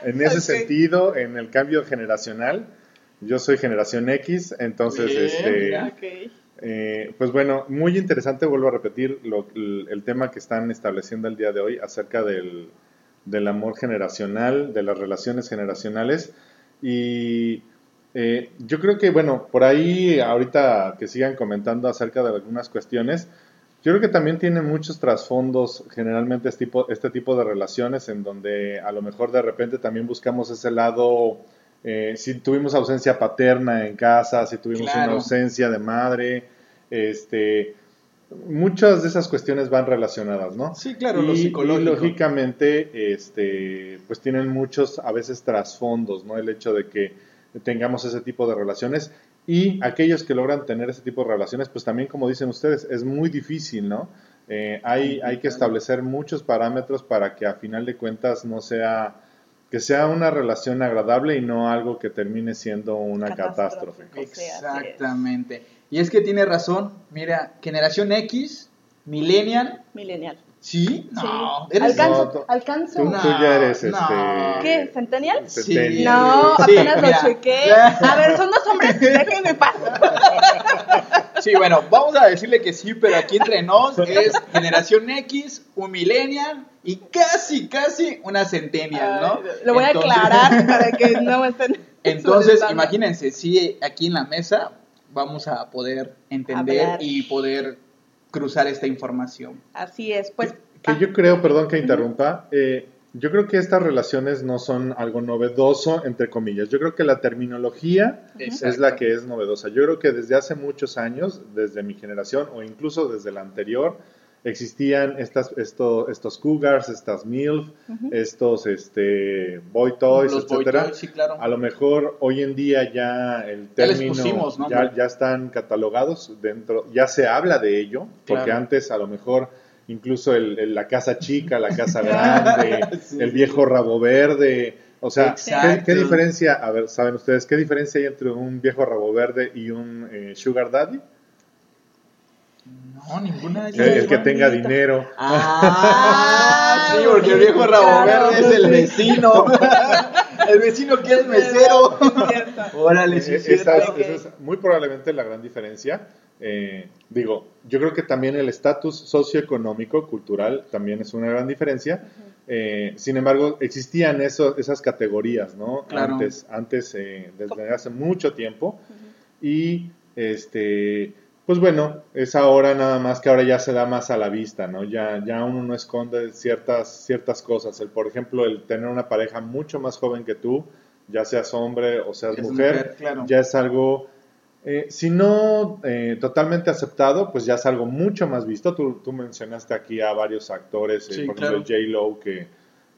en ese Ok. sentido, en el cambio generacional. Yo soy generación X, entonces, Bien, este. Eh, pues bueno, muy interesante, vuelvo a repetir lo- el, el tema que están estableciendo el día de hoy acerca del, del amor generacional, de las relaciones generacionales. Y eh, yo creo que, bueno, por ahí ahorita que sigan comentando acerca de algunas cuestiones, yo creo que también tiene muchos trasfondos generalmente este tipo, este tipo de relaciones en donde a lo mejor de repente también buscamos ese lado, eh, si tuvimos ausencia paterna en casa, si tuvimos Claro. una ausencia de madre, este, muchas de esas cuestiones van relacionadas, ¿no? Sí, claro, lo y, psicológico. y lógicamente, este, pues tienen muchos a veces trasfondos, ¿no? El hecho de que tengamos ese tipo de relaciones y aquellos que logran tener ese tipo de relaciones, pues también como dicen ustedes, es muy difícil, ¿no? Eh, hay, hay que establecer muchos parámetros para que a final de cuentas no sea, que sea una relación agradable y no algo que termine siendo una catástrofe. Es. Exactamente. Y es que tiene razón. Mira, generación X, millennial, Millennial. ¿Sí? No, sí. eres... Alcanzo, No, alcanzo. Tú, tú ya eres No. este. ¿Qué? ¿Centennial? Sí. No, Sí, apenas mira. lo chequé. A ver, son dos hombres, déjenme pasar. Sí, bueno, vamos a decirle que sí, pero aquí entre nos es generación X, un millennial y casi, casi una centennial, ¿no? Lo voy a aclarar para que no me estén. Entonces, imagínense, si aquí en la mesa vamos a poder entender y poder cruzar esta información. Así es, pues. Que yo creo, perdón que interrumpa, eh, yo creo que estas relaciones no son algo novedoso, entre comillas. Yo creo que la terminología es la que es novedosa. Yo creo que desde hace muchos años, desde mi generación o incluso desde la anterior, existían estas, esto- estos cougars, estas MILF, estos este, boy toys, Los boy etcétera. toys, sí, claro. A lo mejor hoy en día ya el Ya término pusimos, ¿no? ya, ya están catalogados dentro, ya se habla de ello, porque antes a lo mejor incluso el- el- la casa chica, la casa grande, Sí. el viejo rabo verde, o sea, ¿qué, Exacto. qué diferencia, a ver, saben ustedes, qué diferencia hay entre un viejo rabo verde y un eh, sugar daddy? No, ninguna. El, el que tenga dinero. Ah, sí, porque el viejo rabo Claro. verde es el vecino. el vecino que es mesero. Órale, sí, es esa, es, cierto. esa es muy probablemente la gran diferencia. Eh, digo, yo creo que también el estatus socioeconómico, cultural, también es una gran diferencia. Eh, sin embargo, existían eso- esas categorías, ¿no? Claro. Antes, antes eh, desde hace mucho tiempo. Y, este, pues bueno, es ahora nada más que ahora ya se da más a la vista, ¿no? Ya, ya uno no esconde ciertas, ciertas cosas. El, por ejemplo, el tener una pareja mucho más joven que tú, ya seas hombre o seas Es mujer, mujer, claro. ya es algo, eh, si no eh, totalmente aceptado, pues ya es algo mucho más visto. Tú, tú mencionaste aquí a varios actores, eh, Sí, por claro. ejemplo J-Lo, que,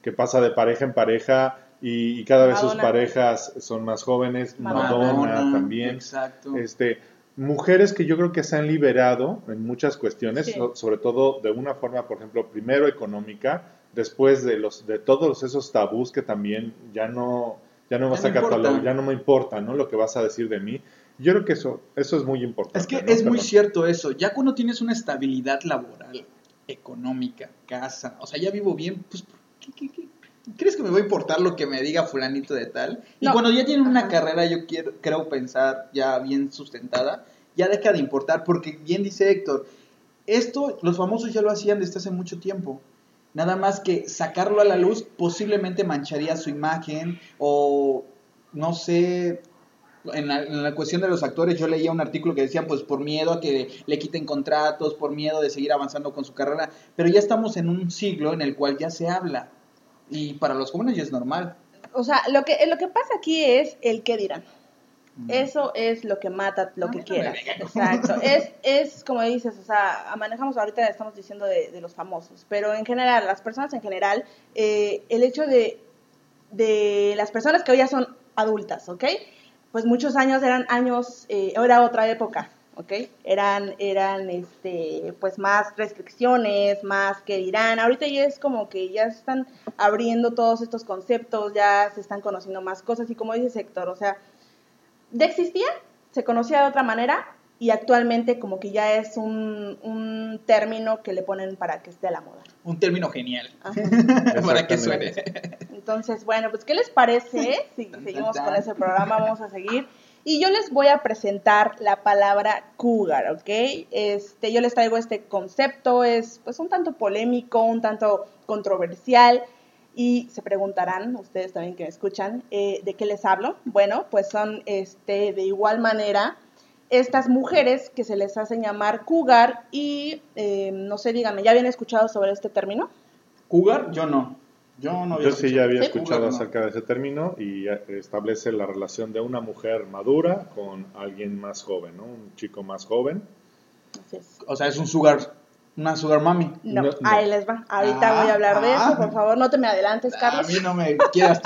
que pasa de pareja en pareja y, y cada vez sus parejas son más jóvenes, Madonna. Madonna, también. Exacto. Este, mujeres que yo creo que se han liberado en muchas cuestiones, Sí. sobre todo de una forma, por ejemplo, primero económica, después de los de todos esos tabús que también ya no ya no vas Ya a no catalogar, ya no me importa, ¿no? Lo que vas a decir de mí. Yo creo que eso eso es muy importante. Es que ¿no? es muy cierto eso. Ya cuando tienes una estabilidad laboral, económica, casa, o sea, ya vivo bien, pues, ¿qué, qué- qué? ¿Crees que me va a importar lo que me diga fulanito de tal? Y No. cuando ya tienen una Ajá. carrera, yo quiero, creo pensar ya bien sustentada, ya deja de importar, porque bien dice Héctor, esto los famosos ya lo hacían desde hace mucho tiempo. Nada más que sacarlo a la luz posiblemente mancharía su imagen o no sé, en la, en la cuestión de los actores, yo leía un artículo que decían, pues por miedo a que le quiten contratos, por miedo de seguir avanzando con su carrera, pero ya estamos en un siglo en el cual ya se habla. Y para los jóvenes ya es normal. O sea, lo que, lo que pasa aquí es el qué dirán. Mm. Eso es lo que mata lo No, que quieras. Exacto. Es, es como dices, o sea, manejamos ahorita, estamos diciendo de, de los famosos, pero en general, las personas en general, eh, el hecho de, de las personas que hoy ya son adultas, ¿ok? Pues muchos años eran años, eh, era otra época, ¿ok? Eran, eran, este, pues más restricciones, más que dirán. Ahorita ya es como que ya se están abriendo todos estos conceptos, ya se están conociendo más cosas y como dice Héctor, o sea, ya existía, se conocía de otra manera y actualmente como que ya es un, un término que le ponen para que esté a la moda. Un término genial. Para que suene. Entonces, bueno, pues ¿qué les parece? Si seguimos con ese programa, vamos a seguir. Y yo les voy a presentar la palabra cougar, ¿ok? Este, yo les traigo este concepto, es pues un tanto polémico, un tanto controversial. Y se preguntarán, ustedes también que me escuchan, eh, ¿de qué les hablo? Bueno, pues son este, de igual manera estas mujeres que se les hacen llamar cougar y eh, no sé, díganme, ¿ya habían escuchado sobre este término? ¿Cougar? Yo no. Yo no había Yo sí ya había escuchado no. acerca de ese término y establece la relación de una mujer madura con alguien más joven, ¿no? Un chico más joven. Así es. O sea, es un sugar, una sugar mami. No, No, no. ahí les va. Ahorita Ah, voy a hablar de ah. eso, por favor, no te me adelantes, A Carlos. mí no me quieras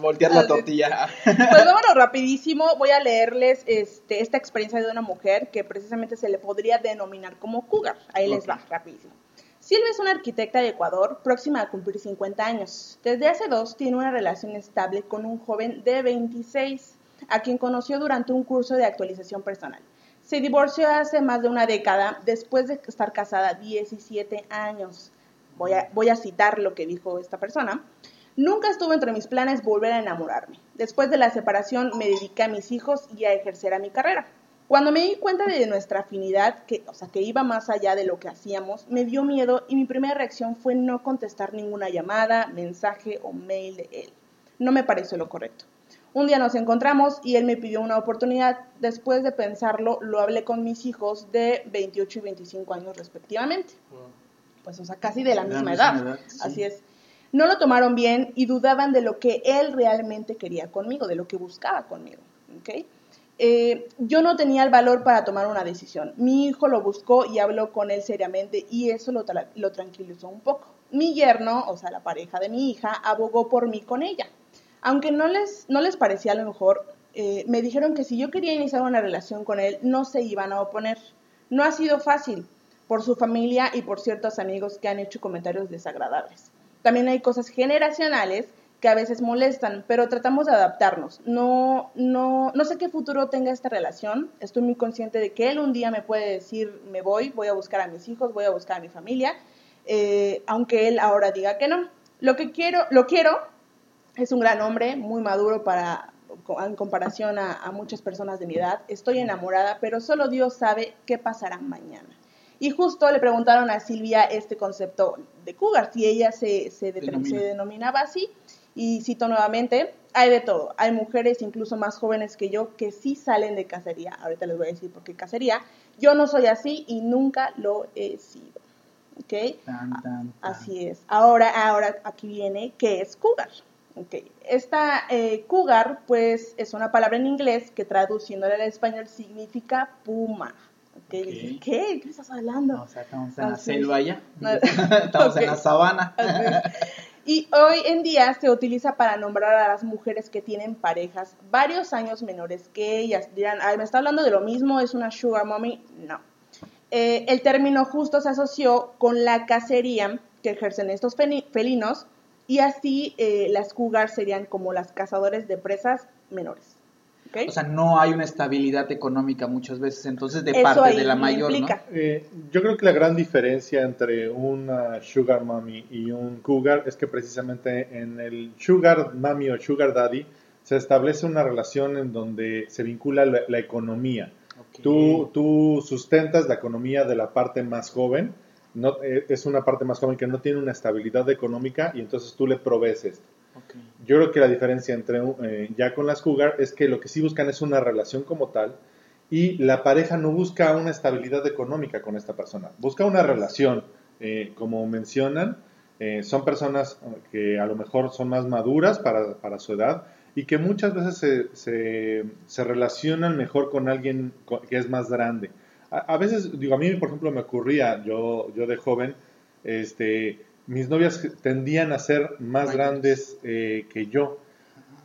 voltear la tortilla. Pues vámonos rapidísimo, voy a leerles este, esta experiencia de una mujer que precisamente se le podría denominar como cougar. Ahí les va, rapidísimo. Silvia es una arquitecta de Ecuador, próxima a cumplir 50 años. Desde hace dos tiene una relación estable con un joven de 26, a quien conoció durante un curso de actualización personal. Se divorció hace más de una década después de estar casada 17 años. Voy a, citar lo que dijo esta persona. Nunca estuvo entre mis planes volver a enamorarme. Después de la separación me dediqué a mis hijos y a ejercer a mi carrera. Cuando me di cuenta de nuestra afinidad, que, o sea, que iba más allá de lo que hacíamos, me dio miedo y mi primera reacción fue no contestar ninguna llamada, mensaje o mail de él. No me pareció lo correcto. Un día nos encontramos y él me pidió una oportunidad. Después de pensarlo, lo hablé con mis hijos de 28 y 25 años respectivamente. Pues, o sea, casi de la De la misma, edad. edad, sí. Así es. No lo tomaron bien y dudaban de lo que él realmente quería conmigo, de lo que buscaba conmigo. ¿ok? Eh, yo no tenía el valor para tomar una decisión. Mi hijo lo buscó y habló con él seriamente y eso lo, tra- lo tranquilizó un poco. Mi yerno, o sea, la pareja de mi hija, abogó por mí con ella. Aunque no les, no les parecía lo mejor, eh, me dijeron que si yo quería iniciar una relación con él, no se iban a oponer. No ha sido fácil por su familia y por ciertos amigos que han hecho comentarios desagradables. También hay cosas generacionales que a veces molestan, pero tratamos de adaptarnos. No, no, no sé qué futuro tenga esta relación. Estoy muy consciente de que él un día me puede decir, me voy, voy a buscar a mis hijos, voy a buscar a mi familia, eh, aunque él ahora diga que no. Lo que quiero, lo quiero, es un gran hombre, muy maduro para, en comparación a, a muchas personas de mi edad. Estoy enamorada, pero solo Dios sabe qué pasará mañana. Y justo le preguntaron a Silvia este concepto de cougar, si ella se, se, se denominaba así. Y cito nuevamente, hay de todo. Hay mujeres incluso más jóvenes que yo que sí salen de cacería. Ahorita les voy a decir por qué cacería. Yo no soy así y nunca lo he sido. ¿Ok? Así es. Ahora, ahora aquí viene, ¿qué es cougar? Okay. Esta eh, cougar, pues, es una palabra en inglés que traduciéndola al español significa puma. Okay. ¿Qué? ¿Qué estás hablando? o sea, estamos en la selva ya. estamos en la sabana. Y hoy en día se utiliza para nombrar a las mujeres que tienen parejas varios años menores que ellas. Dirán, me está hablando de lo mismo, es una sugar mommy. No. Eh, el término justo se asoció con la cacería que ejercen estos felinos y así eh, las cougar serían como las cazadores de presas menores. O sea, no hay una estabilidad económica muchas veces, entonces de parte de la mayor, ¿no? Eh, yo creo que la gran diferencia entre una sugar mommy y un cougar es que precisamente en el sugar mommy o sugar daddy se establece una relación en donde se vincula la, economía. Tú, tú sustentas la economía de la parte más joven, no, eh, es una parte más joven que no tiene una estabilidad económica y entonces tú le provees esto. Yo creo que la diferencia entre eh, ya con las cougar es que lo que sí buscan es una relación como tal y la pareja no busca una estabilidad económica con esta persona, busca una relación, eh, como mencionan, eh, son personas que a lo mejor son más maduras para, para su edad y que muchas veces se, se, relacionan mejor con alguien que es más grande. A, a, veces, digo, a mí, por ejemplo, me ocurría, yo, yo de joven, este, mis novias tendían a ser más grandes eh, que yo.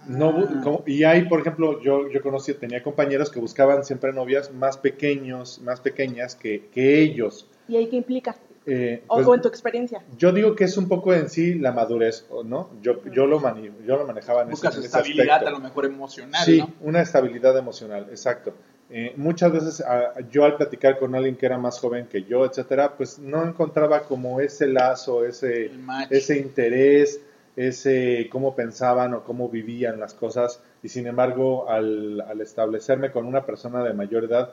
No, ah. y hay, por ejemplo, yo, yo conocí, tenía compañeros que buscaban siempre novias más pequeños, más pequeñas que, que ellos. ¿Y ahí qué implica? Eh, o, pues, en tu experiencia. Yo digo que es un poco en sí la madurez, ¿no? Yo, yo, lo, yo lo manejaba en Buscas ese, estabilidad a lo mejor emocional, Sí, una estabilidad emocional, exacto. Eh, muchas veces yo al platicar con alguien que era más joven que yo, etcétera, pues no encontraba como ese lazo, ese, ese interés, ese cómo pensaban o cómo vivían las cosas. Y sin embargo, al, al establecerme con una persona de mayor edad,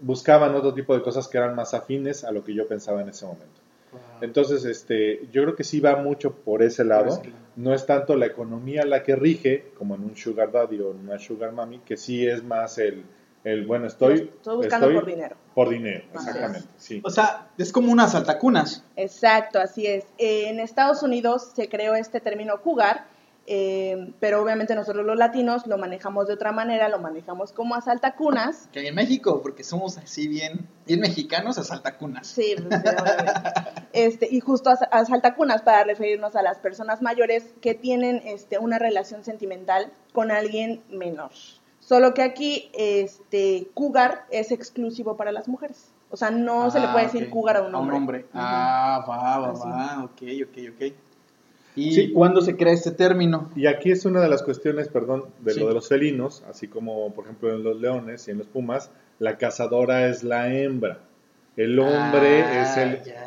buscaban otro tipo de cosas que eran más afines a lo que yo pensaba en ese momento. Entonces, este, yo creo que sí va mucho por ese lado. No es tanto la economía la que rige, como en un sugar daddy o en una sugar mommy, que sí es más el, el bueno, estoy, estoy buscando por dinero. Por dinero, exactamente. Sí. O sea, es como unas altacunas. Exacto, así es. en Estados Unidos se creó este término cougar, eh, pero obviamente nosotros los latinos lo manejamos de otra manera, lo manejamos como asaltacunas. Que en México, porque somos así bien, bien mexicanos, asaltacunas. Sí, pues, este, y justo asaltacunas para referirnos a las personas mayores que tienen este, una relación sentimental con alguien menor. Solo que aquí, este, cougar es exclusivo para las mujeres. O sea, no se le puede ah, decir cougar a un hombre. A un hombre. Ah, va, va, va. Ok, ok, ok. ¿Y cuándo se crea este término? Y aquí es una de las cuestiones, perdón, de lo de los felinos, así como por ejemplo en los leones y en los pumas, la cazadora es la hembra. El hombre ah, es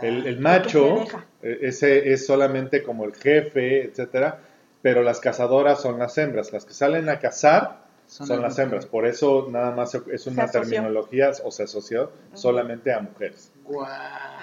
el, el, macho, e, ese es solamente como el jefe, etcétera, pero las cazadoras son las hembras. Las que salen a cazar son, las hembras. Por eso nada más es una terminología o se asoció solamente a mujeres.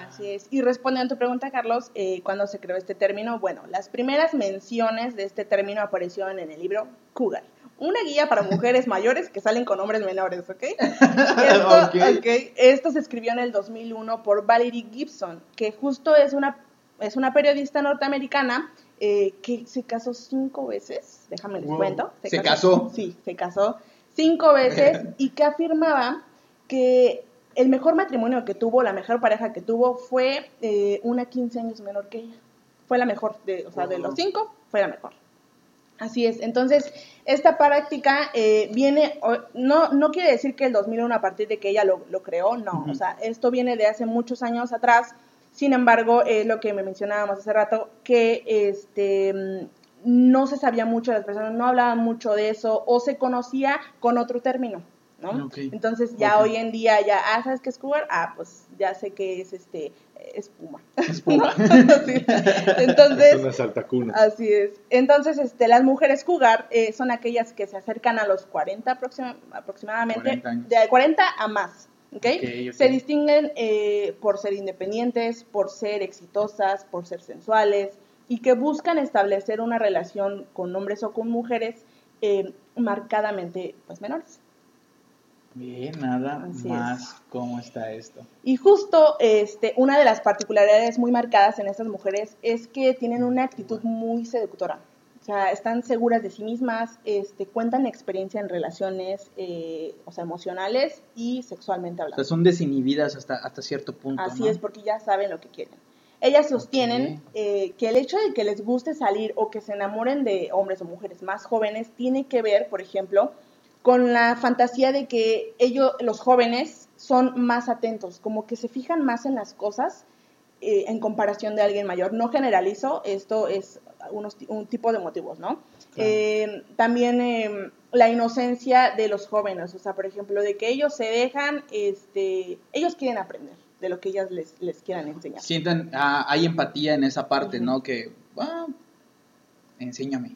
Así es. Y respondiendo a tu pregunta, Carlos, eh, ¿cuándo se creó este término? Bueno, las primeras menciones de este término aparecieron en el libro Cougar. Una guía para mujeres mayores que salen con hombres menores, ¿ok? Esto, Esto se escribió en el 2001 por Valerie Gibson, que justo es una, es una periodista norteamericana eh, que se casó cinco veces, déjame les cuento. ¿Se, casó? Sí, se casó cinco veces y que afirmaba que el mejor matrimonio que tuvo, la mejor pareja que tuvo fue eh, una 15 años menor que ella. Fue la mejor, de, o sea, de los cinco, fue la mejor. Así es. Entonces, esta práctica eh, viene, no, no quiere decir que el 2001 a partir de que ella lo, lo creó, no. O sea, esto viene de hace muchos años atrás sin embargo, es lo que me mencionábamos hace rato, que este, no se sabía mucho de las personas, no hablaban mucho de eso o se conocía con otro término. ¿no? Entonces ya hoy en día ya, ah, ¿sabes qué es cougar? Ah, pues ya sé que es este espuma. Espuma. Entonces, es una saltacuna. Así es. Entonces, este, las mujeres cougar eh, son aquellas que se acercan a los 40 aproximadamente, de 40 a más. ¿okay? Se distinguen eh, por ser independientes, por ser exitosas, por ser sensuales y que buscan establecer una relación con hombres o con mujeres eh, marcadamente pues, menores. Bien, nada más cómo está esto. Y justo este, una de las particularidades muy marcadas en estas mujeres es que tienen una actitud muy seductora. O sea, están seguras de sí mismas, este, cuentan experiencia en relaciones, eh, o sea, emocionales y sexualmente hablando. O sea, son desinhibidas hasta, hasta cierto punto. Así es, porque ya saben lo que quieren. Ellas sostienen eh, que el hecho de que les guste salir o que se enamoren de hombres o mujeres más jóvenes tiene que ver, por ejemplo, con la fantasía de que ellos, los jóvenes, son más atentos, como que se fijan más en las cosas eh, en comparación de alguien mayor. No generalizo, esto es un tipo de motivos, ¿no? Eh, también em, la inocencia de los jóvenes, o sea, por ejemplo, de que ellos se dejan, este, ellos quieren aprender de lo que ellas les, les quieran enseñar. Sientan, ah, hay empatía en esa parte, ¿no? Que, ah, enséñame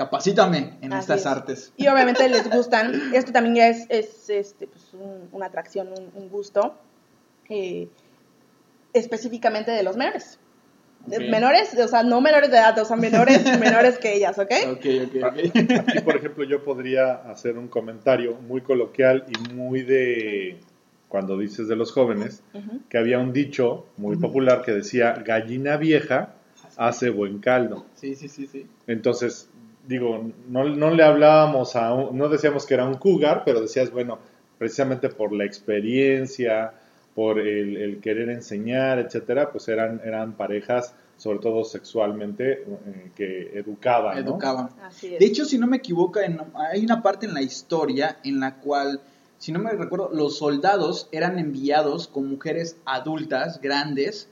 capacítame en estas artes. Y obviamente les gustan, esto también ya es, es este, pues una atracción, un, gusto, eh, específicamente de los menores. Menores, o sea, no menores de edad, o sea, menores, menores que ellas, ¿ok? Ok, ok, Aquí, por ejemplo, yo podría hacer un comentario muy coloquial y muy de, cuando dices de los jóvenes, que había un dicho muy popular que decía, gallina vieja hace buen caldo. Sí, sí, sí, sí. Entonces, digo, no, no le hablábamos a no decíamos que era un cougar, pero decías, bueno, precisamente por la experiencia, por el, querer enseñar, etcétera, pues eran, eran parejas, sobre todo sexualmente, eh, que educaban. Educaban. De hecho, si no me equivoco, hay una parte en la historia en la cual, si no me recuerdo, los soldados eran enviados con mujeres adultas, grandes,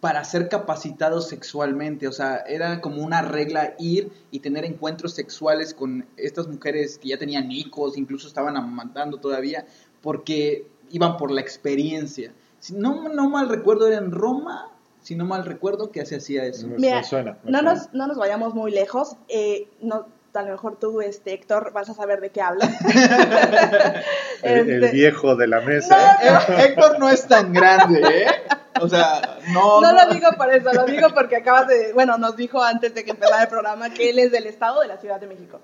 para ser capacitados sexualmente. O sea, era como una regla ir y tener encuentros sexuales con estas mujeres que ya tenían hijos, incluso estaban amamantando todavía, porque iban por la experiencia. Si no, no mal recuerdo, era en Roma, si no mal recuerdo, que se hacía eso. Mira, no, Nos, no nos vayamos muy lejos. Eh, no, a lo mejor tú, este, Héctor, vas a saber de qué hablo. el, el, este, viejo de la mesa. Héctor no es tan grande, ¿eh? O sea, no. No lo digo por eso, lo digo porque acabas de. Bueno, nos dijo antes de que empezara el programa que él es del Estado de la Ciudad de México.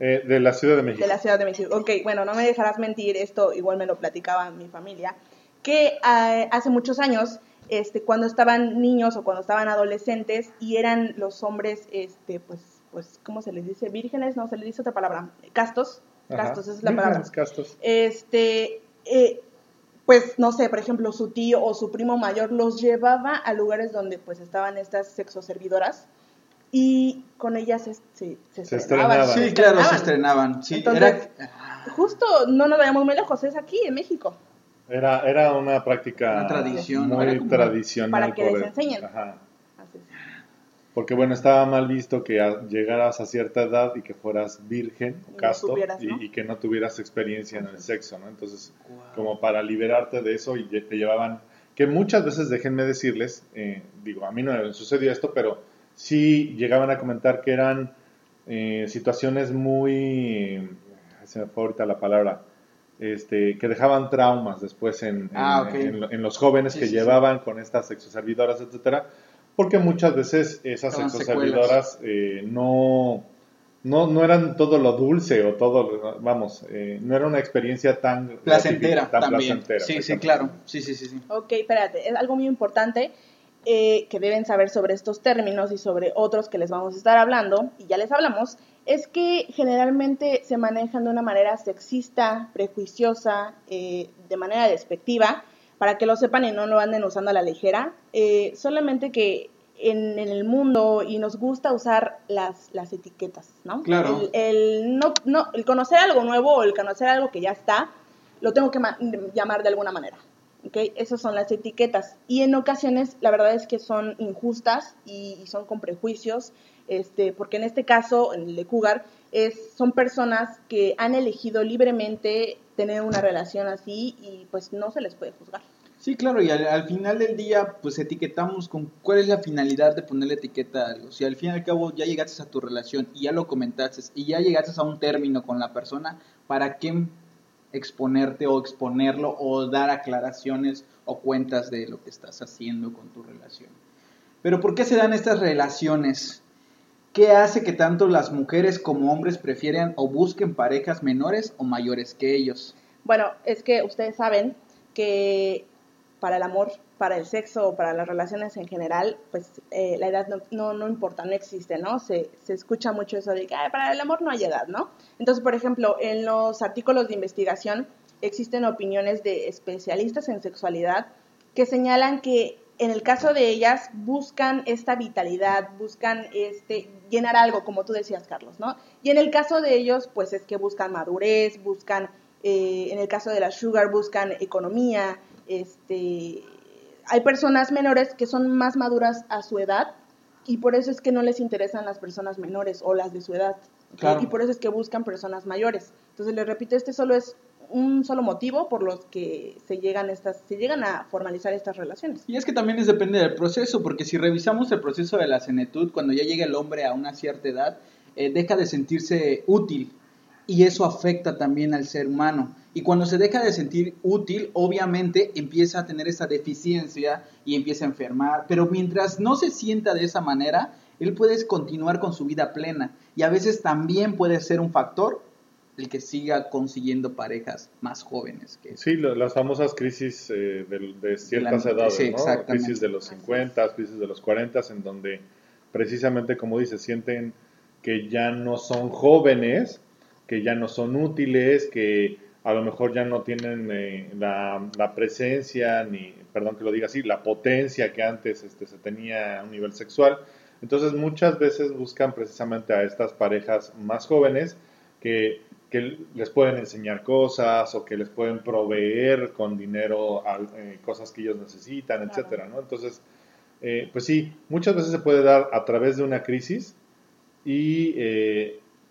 Eh, de la Ciudad de México. De la Ciudad de México. Ok, bueno, no me dejarás mentir, esto igual me lo platicaba mi familia, que eh, hace muchos años, este, cuando estaban niños o cuando estaban adolescentes y eran los hombres, este, pues, pues, ¿cómo se les dice? Vírgenes, no, se les dice otra palabra, castos. Castos, esa es la palabra. Castos. Este, eh, pues no sé, por ejemplo, su tío o su primo mayor los llevaba a lugares donde pues estaban estas sexoservidoras y con ellas se, se, estrenaban. Sí, claro, se estrenaban. Sí, Entonces, justo no nos vayamos muy lejos, es aquí en México. Era, era una práctica una tradición, muy tradicional. Para que les enseñen. Ajá. Porque bueno, estaba mal visto que llegaras a cierta edad y que fueras virgen o casto y, que no tuvieras experiencia en el sexo, ¿no? Entonces, como para liberarte de eso y te llevaban, que muchas veces, déjenme decirles, eh, digo, a mí no me sucedió esto, pero sí llegaban a comentar que eran eh, situaciones muy, se me fue ahorita la palabra, este, que dejaban traumas después en, ah, los jóvenes que llevaban con estas sexoservidoras, etcétera porque muchas veces esas sexoservidoras eh, no, no, no eran todo lo dulce o todo, vamos, eh, no era una experiencia tan placentera. Tan placentera. Sí, sí, claro. Sí, sí, sí, sí. Ok, espérate, es algo muy importante eh, que deben saber sobre estos términos y sobre otros que les vamos a estar hablando, y ya les hablamos, es que generalmente se manejan de una manera sexista, prejuiciosa, de manera despectiva, para que lo sepan y no lo anden usando a la ligera. Eh, solamente que en, el mundo y nos gusta usar las, las etiquetas, ¿no? Claro. El, no, no, el conocer algo nuevo o el conocer algo que ya está, lo tengo que llamar de alguna manera. ¿okay? Esas son las etiquetas. Y en ocasiones la verdad es que son injustas y, y son con prejuicios, este, porque en este caso, en el de Cougar, es, son personas que han elegido libremente tener una relación así y pues no se les puede juzgar. Sí, claro, y al, al, final del día, pues etiquetamos con cuál es la finalidad de ponerle etiqueta a algo. Si al fin y al cabo ya llegaste a tu relación y ya lo comentaste y ya llegaste a un término con la persona, ¿para qué exponerte o exponerlo o dar aclaraciones o cuentas de lo que estás haciendo con tu relación? Pero ¿por qué se dan estas relaciones? ¿Qué hace que tanto las mujeres como hombres prefieran o busquen parejas menores o mayores que ellos? Bueno, es que ustedes saben que para el amor, para el sexo, para las relaciones en general, pues eh, la edad no, no, no, importa, no existe, ¿no? Se, se escucha mucho eso de que para el amor no hay edad, ¿no? Entonces, por ejemplo, en los artículos de investigación existen opiniones de especialistas en sexualidad que señalan que en el caso de ellas buscan esta vitalidad, buscan este llenar algo, como tú decías, Carlos, ¿no? Y en el caso de ellos, pues es que buscan madurez, buscan, eh, en el caso de la sugar, buscan economía, este, hay personas menores que son más maduras a su edad y por eso es que no les interesan las personas menores o las de su edad. Claro. Y por eso es que buscan personas mayores. Entonces, les repito, este solo es un solo motivo por los que se llegan estas se llegan a formalizar estas relaciones. Y es que también es depende del proceso, porque si revisamos el proceso de la senetud, cuando ya llega el hombre a una cierta edad, eh, deja de sentirse útil y eso afecta también al ser humano. Y cuando se deja de sentir útil, obviamente empieza a tener esa deficiencia y empieza a enfermar. Pero mientras no se sienta de esa manera, él puede continuar con su vida plena. Y a veces también puede ser un factor el que siga consiguiendo parejas más jóvenes. Que sí, las famosas crisis eh, de, de, ciertas de la, edades, sí, ¿no? Crisis de los 50, crisis de los 40, en donde precisamente, como dice, sienten que ya no son jóvenes, que ya no son útiles, que a lo mejor ya no tienen eh, la, la, presencia, ni, perdón que lo diga así, la potencia que antes este, se tenía a un nivel sexual. Entonces muchas veces buscan precisamente a estas parejas más jóvenes que, que les pueden enseñar cosas o que les pueden proveer con dinero a, eh, cosas que ellos necesitan, claro. etcétera, ¿no? Entonces, eh, pues sí, muchas veces se puede dar a través de una crisis y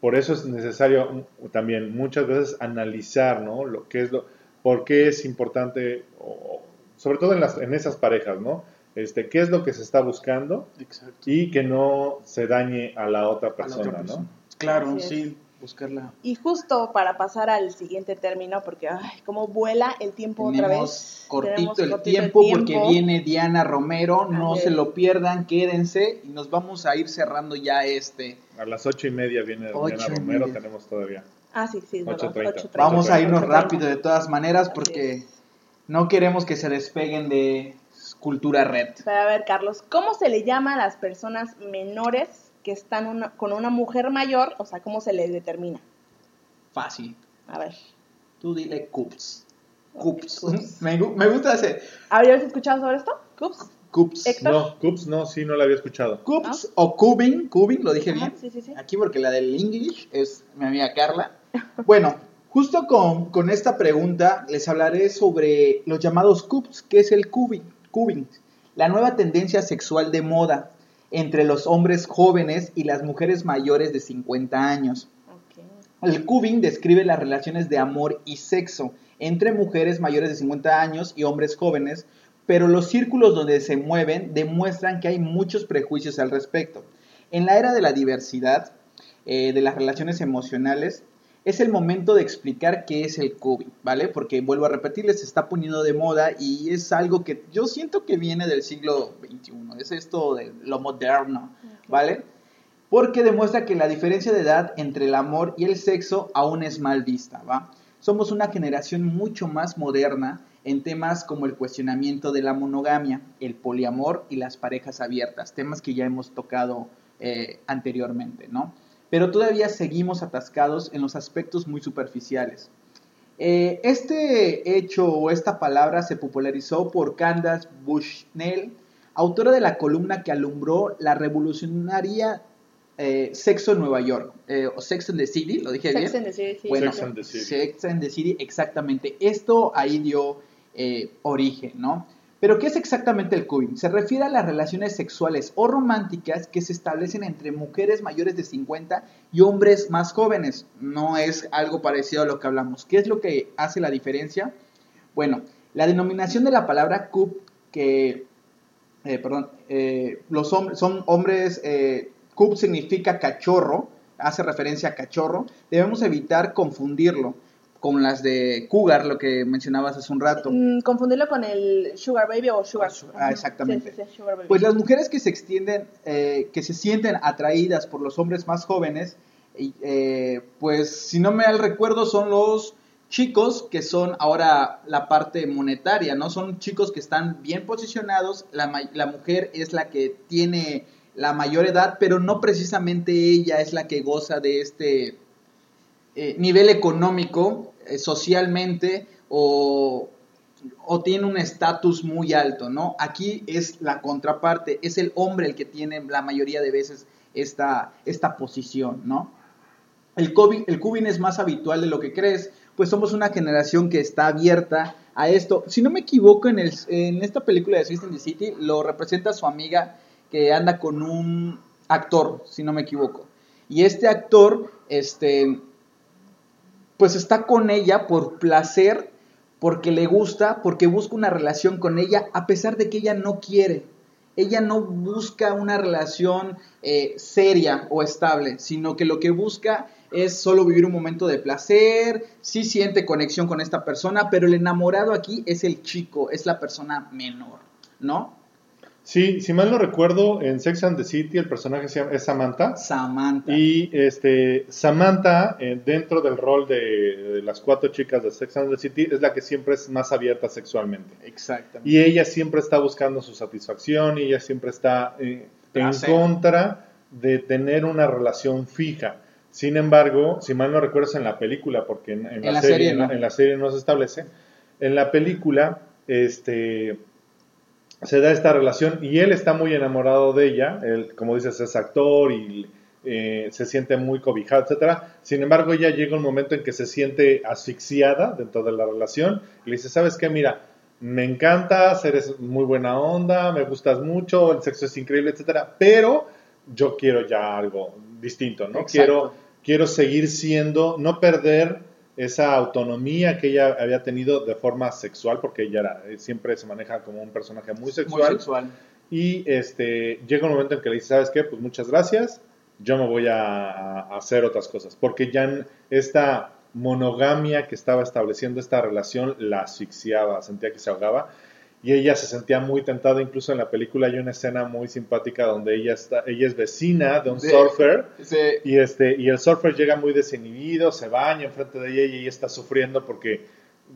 por eso es necesario también muchas veces analizar, ¿no? Lo que es lo, por qué es importante, o, sobre todo en, las, en esas parejas, ¿no? Este, qué es lo que se está buscando Exacto. y que no se dañe a la otra persona, a la otra persona. ¿no? Claro, sí, buscarla. Y justo para pasar al siguiente término, porque ay, cómo vuela el tiempo Tenemos otra vez. Cortito, Tenemos el, cortito tiempo el tiempo porque viene Diana Romero, no se lo pierdan, quédense y nos vamos a ir cerrando ya este. A las ocho y media viene Ocho Diana Romero, media. tenemos todavía. Ah, sí, sí, es verdad. 8:30. 8:30. Vamos a irnos 8:30. rápido de todas maneras porque no queremos que se despeguen de cultura red. Pero a ver, Carlos, ¿cómo se le llama a las personas menores que están una- con una mujer mayor? O sea, ¿cómo se les determina? Fácil. A ver. Tú dile cups. Cups. cups. Me, gu- me gusta ese. ¿Habías escuchado sobre esto? ¿Cups? Cups. Héctor. No, Cups no, sí, no la había escuchado. Cups o cubing. Cubing, lo dije Ajá, bien. sí, sí, sí. Aquí porque la del English es mi amiga Carla. Bueno, justo con, con esta pregunta les hablaré sobre los llamados cups, que es el cubing, cubing, la nueva tendencia sexual de moda entre los hombres jóvenes y las mujeres mayores de 50 años. El cubing describe las relaciones de amor y sexo entre mujeres mayores de 50 años y hombres jóvenes, pero los círculos donde se mueven demuestran que hay muchos prejuicios al respecto. En la era de la diversidad, eh, de las relaciones emocionales, es el momento de explicar qué es el cubing, ¿vale? Porque vuelvo a repetirles, se está poniendo de moda y es algo que yo siento que viene del siglo XXI, es esto de lo moderno, ¿vale? Porque demuestra que la diferencia de edad entre el amor y el sexo aún es mal vista, ¿va? Somos una generación mucho más moderna en temas como el cuestionamiento de la monogamia, el poliamor y las parejas abiertas, temas que ya hemos tocado eh, anteriormente, ¿no? Pero todavía seguimos atascados en los aspectos muy superficiales. Eh, este hecho o esta palabra se popularizó por Candace Bushnell, autora de la columna que alumbró la revolucionaria eh, Sexo en Nueva York, eh, o Sex and the City, ¿lo dije Sex bien? and the City, sí, Bueno, Sex and the City. Sex and the City, exactamente. Esto ahí dio eh, origen, ¿no? Pero, ¿qué es exactamente el cubing? Se refiere a las relaciones sexuales o románticas que se establecen entre mujeres mayores de 50 y hombres más jóvenes. No es algo parecido a lo que hablamos. ¿Qué es lo que hace la diferencia? Bueno, la denominación de la palabra cub, que, eh, perdón, eh, los hombres, son hombres, eh, cub significa cachorro, hace referencia a cachorro, debemos evitar confundirlo con las de Cougar, lo que mencionabas hace un rato. Mm, confundirlo con el Sugar Baby o Sugar. Ah, exactamente. Pues las mujeres que se extienden, eh, que se sienten atraídas por los hombres más jóvenes, eh, pues si no me da el recuerdo son los chicos que son ahora la parte monetaria, ¿no? Son chicos que están bien posicionados, la, la mujer es la que tiene la mayor edad, pero no precisamente ella es la que goza de este eh, nivel económico eh, socialmente o, tiene un estatus muy alto, ¿no? Aquí es la contraparte, es el hombre el que tiene la mayoría de veces esta, esta posición, ¿no? El, COVID, el cubing es más habitual de lo que crees, pues somos una generación que está abierta a esto. Si no me equivoco, en, el, en esta película de System the City lo representa su amiga que anda con un actor, si no me equivoco. Y este actor, este, pues está con ella por placer, porque le gusta, porque busca una relación con ella, a pesar de que ella no quiere. Ella no busca una relación eh, seria o estable, sino que lo que busca es solo vivir un momento de placer, sí siente conexión con esta persona, pero el enamorado aquí es el chico, es la persona menor, ¿no? Sí, si mal no recuerdo, en Sex and the City el personaje se llama, es Samantha. Samantha. Y este, Samantha, eh, dentro del rol de, las cuatro chicas de Sex and the City, es la que siempre es más abierta sexualmente. Exactamente. Y ella siempre está buscando su satisfacción y ella siempre está eh, en contra de tener una relación fija. Sin embargo, si mal no recuerdas en la película, porque en, la, serie, en la serie no se establece, en la película, este se da esta relación y él está muy enamorado de ella, él, como dices, es actor y eh, se siente muy cobijado, etcétera. Sin embargo, ella llega un momento en que se siente asfixiada dentro de la relación y le dice, ¿sabes qué? Mira, me encantas, eres muy buena onda, me gustas mucho, el sexo es increíble, etcétera, pero yo quiero ya algo distinto, ¿no? Quiero, quiero seguir siendo, no perder esa autonomía que ella había tenido de forma sexual, porque ella era, eh, siempre se maneja como un personaje muy sexual. Y este, llega un momento en que le dice, ¿sabes qué? Pues muchas gracias, yo me voy a, hacer otras cosas, porque ya esta monogamia que estaba estableciendo esta relación la asfixiaba, sentía que se ahogaba y ella se sentía muy tentada, incluso en la película hay una escena muy simpática donde ella está, ella es vecina de un surfer y este y el surfer llega muy desinhibido, se baña enfrente de ella y ella está sufriendo porque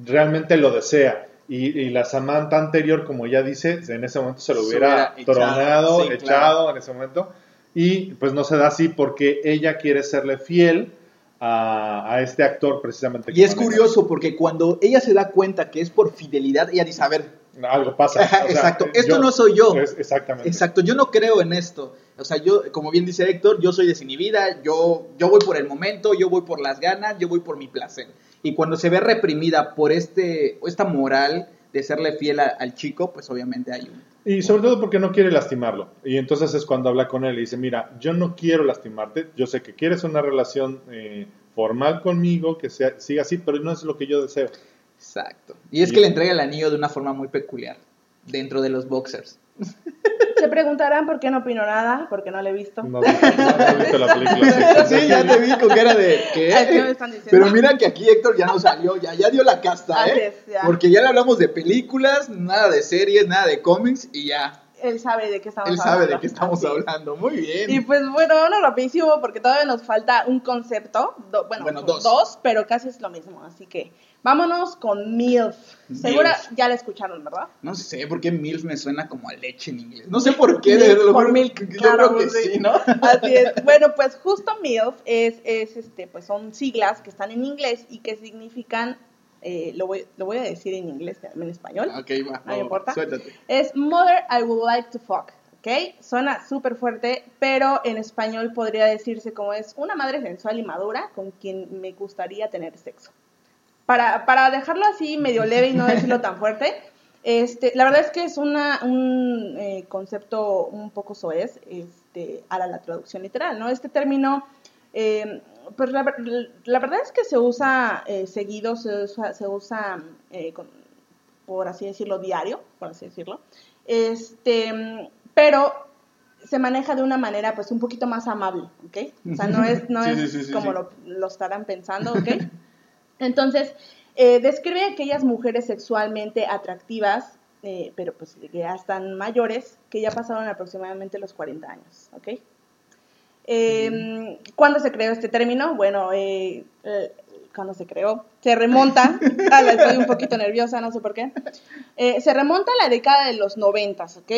realmente lo desea. Y, la Samantha anterior, como ella dice, en ese momento se lo hubiera, tronado, echado, en ese momento. Y pues no se da así porque ella quiere serle fiel a, este actor precisamente. Y es curioso porque cuando ella se da cuenta que es por fidelidad, ella dice, a ver, algo pasa. Exacto, esto no soy yo. exactamente. Exacto, yo no creo en esto. O sea, yo, como bien dice Héctor, yo soy desinhibida, yo, yo voy por el momento, yo voy por las ganas, yo voy por mi placer. Y cuando se ve reprimida por este, esta moral de serle fiel al chico, pues obviamente hay un... Y sobre todo porque no quiere lastimarlo. Y entonces es cuando habla con él y dice, mira, yo no quiero lastimarte, yo sé que quieres una relación eh, formal conmigo, que sea, siga así, pero no es lo que yo deseo. Exacto. Y es que le entrega el anillo de una forma muy peculiar, dentro de los boxers. Se preguntarán por qué no opino nada, porque no lo he visto. No, no, he visto la película. Sí, ya te vi con cara de ¿qué? Pero mira que aquí Héctor ya no salió, ya, ya dio la casta, ¿eh? Porque ya le hablamos de películas, nada de series, nada de cómics y ya. Él sabe de qué estamos hablando. Él sabe de qué estamos hablando, muy bien. Y pues bueno, bueno, rapidísimo porque todavía nos falta un concepto, bueno, dos. dos, pero casi es lo mismo, así que Vámonos con MILF. Segura ya la escucharon, ¿verdad? No sé, por qué MILF me suena como a leche en inglés. No sé por qué. por milk, yo creo que sí, ¿no? Así es. Bueno, pues justo MILF es, es, este, pues son siglas que están en inglés y que significan, eh, lo, voy, lo voy a decir en inglés, en español. Ok, va. No importa. Suéltate. Es Mother I Would Like to Fuck. ¿ok? Suena súper fuerte, pero en español podría decirse como es una madre sensual y madura con quien me gustaría tener sexo. para, para dejarlo así medio leve y no decirlo tan fuerte, este, la verdad es que es una, un eh, concepto un poco soez este, a la, traducción literal, ¿no? Este término, eh, pues la, verdad es que se usa eh, seguido, se usa, se usa por así decirlo, diario, por así decirlo, este, pero se maneja de una manera pues un poquito más amable, ¿ok? O sea, no es, no es como lo, lo, estarán pensando, ¿ok? Entonces, eh, describe a aquellas mujeres sexualmente atractivas, eh, pero pues que ya están mayores, que ya pasaron aproximadamente los 40 años, ¿ok? Eh, ¿Cuándo se creó este término? Bueno, eh, cuando se creó, se remonta, ah, estoy un poquito nerviosa, no sé por qué, se remonta a la década de los 90, ¿ok?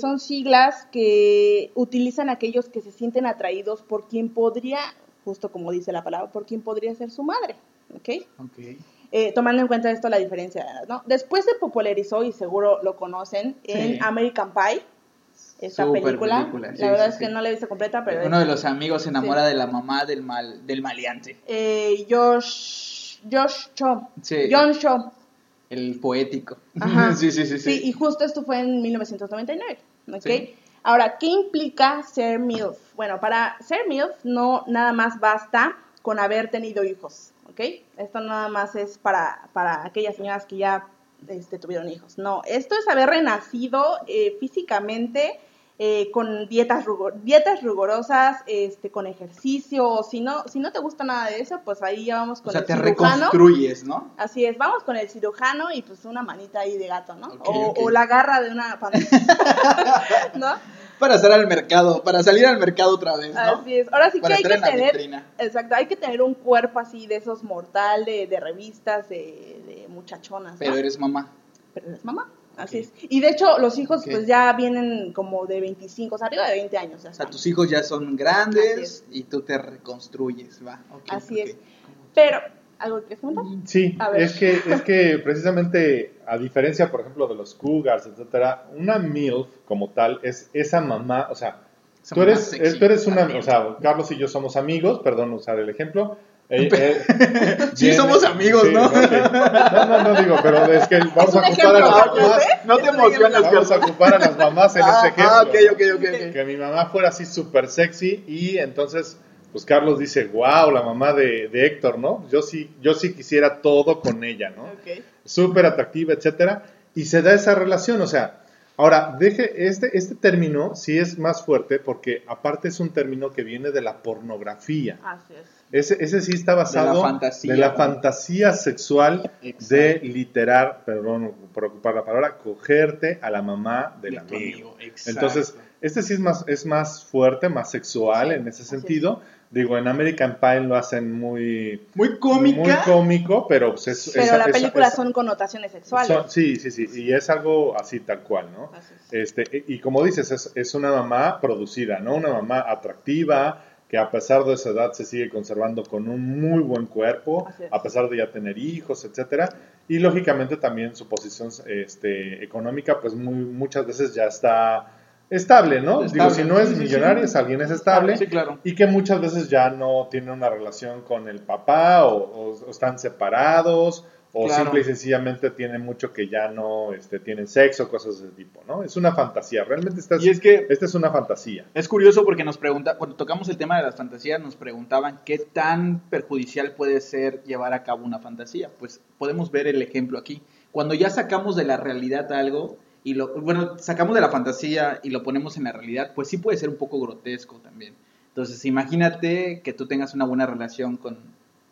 son siglas que utilizan aquellos que se sienten atraídos por quien podría, justo como dice la palabra, por quien podría ser su madre, ¿ok? Eh, tomando en cuenta esto la diferencia ¿no? Después se popularizó, y seguro lo conocen, en American Pie, esta película. la verdad es que no la he visto completa, pero... Uno de los amigos se enamora de la mamá del, mal, del maleante. Eh, Josh, Josh Cho. John Cho. El poético. sí, sí, sí, sí. y justo esto fue en 1999, ¿ok? Ahora, ¿qué implica ser MILF? Bueno, para ser MILF no nada más basta con haber tenido hijos. ¿ok? Esto nada más es para, para aquellas señoras que ya este, tuvieron hijos. No, esto es haber renacido eh, físicamente eh, con dietas, dietas rigurosas, este, con ejercicio, o si no, si no te gusta nada de eso, pues ahí ya vamos con o sea, te reconstruyes, ¿no? Así es, vamos con el cirujano y pues una manita ahí de gato, ¿no? o, o, la garra de una ¿no? para salir al mercado, para salir al mercado otra vez, ¿no? Así es. Ahora sí que hay que tener, exacto, hay que tener un cuerpo así de esos mortal de, de revistas de, de muchachonas. Pero eres mamá. Pero eres mamá. Así es. Y de hecho, los hijos pues ya vienen como de 25, o sea, arriba de 20 años. o sea, tus hijos ya son grandes y tú te reconstruyes, va. Así es. Pero ¿Algo que Sí, es que, es que precisamente, a diferencia, por ejemplo, de los cougars, etcétera, una MILF como tal es esa mamá, o sea, tú eres, tú eres una, o sea, Carlos y yo somos amigos, perdón usar el ejemplo, eh, eh, sí, somos amigos, ¿no? No, no, no digo, pero es que vamos a ocupar a las mamás. No te emociones, Vamos a ocupar a las mamás en este ejemplo. Ah, ok, ok, ok. Que mi mamá fuera así súper sexy y entonces pues Carlos dice, wow, la mamá de, Héctor, ¿no? Yo sí, yo sí quisiera todo con ella, ¿no? Súper atractiva, etcétera. Y se da esa relación, o sea, ahora, deje, este, este término sí es más fuerte porque aparte es un término que viene de la pornografía. Así es. Ese, ese sí está basado de la fantasía, de la fantasía sexual de literar, perdón por ocupar la palabra, cogerte a la mamá del amigo. Entonces, este sí es más, es más fuerte, más sexual en ese sentido. Digo, en American Pie lo hacen muy... Muy cómica. Muy cómico, pero... Pues es, pero la película son connotaciones sexuales. sí, sí, sí. Y es algo así tal cual, ¿no? Este, y como dices, es, es, una mamá producida, ¿no? Una mamá atractiva, que a pesar de esa edad se sigue conservando con un muy buen cuerpo, a pesar de ya tener hijos, etcétera. Y lógicamente también su posición este, económica, pues muy, muchas veces ya está estable, ¿no? Digo, si no es millonario, es alguien es estable. Sí, claro. Y que muchas veces ya no tiene una relación con el papá o, están separados o simple y sencillamente tienen mucho que ya no este, tienen sexo, cosas de ese tipo, ¿no? Es una fantasía, realmente esta es, y es que esta es una fantasía. Es curioso porque nos pregunta, cuando tocamos el tema de las fantasías, nos preguntaban qué tan perjudicial puede ser llevar a cabo una fantasía. Pues podemos ver el ejemplo aquí. Cuando ya sacamos de la realidad algo, y lo, bueno, sacamos de la fantasía y lo ponemos en la realidad, pues sí puede ser un poco grotesco también. Entonces, imagínate que tú tengas una buena relación con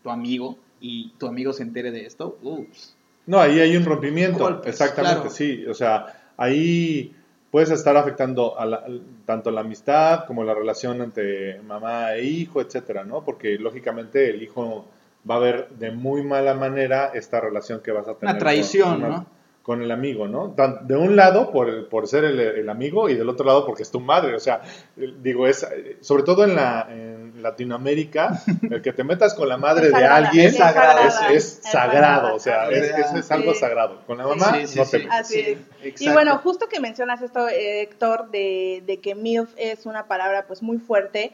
tu amigo y tu amigo se entere de esto. Ups. No, ahí hay un rompimiento. Exactamente, sí. O sea, ahí puedes estar afectando a tanto la amistad como la relación entre mamá e hijo, etcétera, ¿no? Porque lógicamente el hijo va a ver de muy mala manera esta relación que vas a tener. Una traición, ¿no? Con el amigo, ¿no? De un lado por, por ser el, amigo y del otro lado porque es tu madre, o sea, digo, es, sobre todo en, la, en Latinoamérica, el que te metas con la madre de alguien es sagrado, es, sagrado o sea, es, algo sagrado. Con la mamá no te metas. Así es. Y bueno, justo que mencionas esto, Héctor, de, de, que MILF es una palabra pues muy fuerte,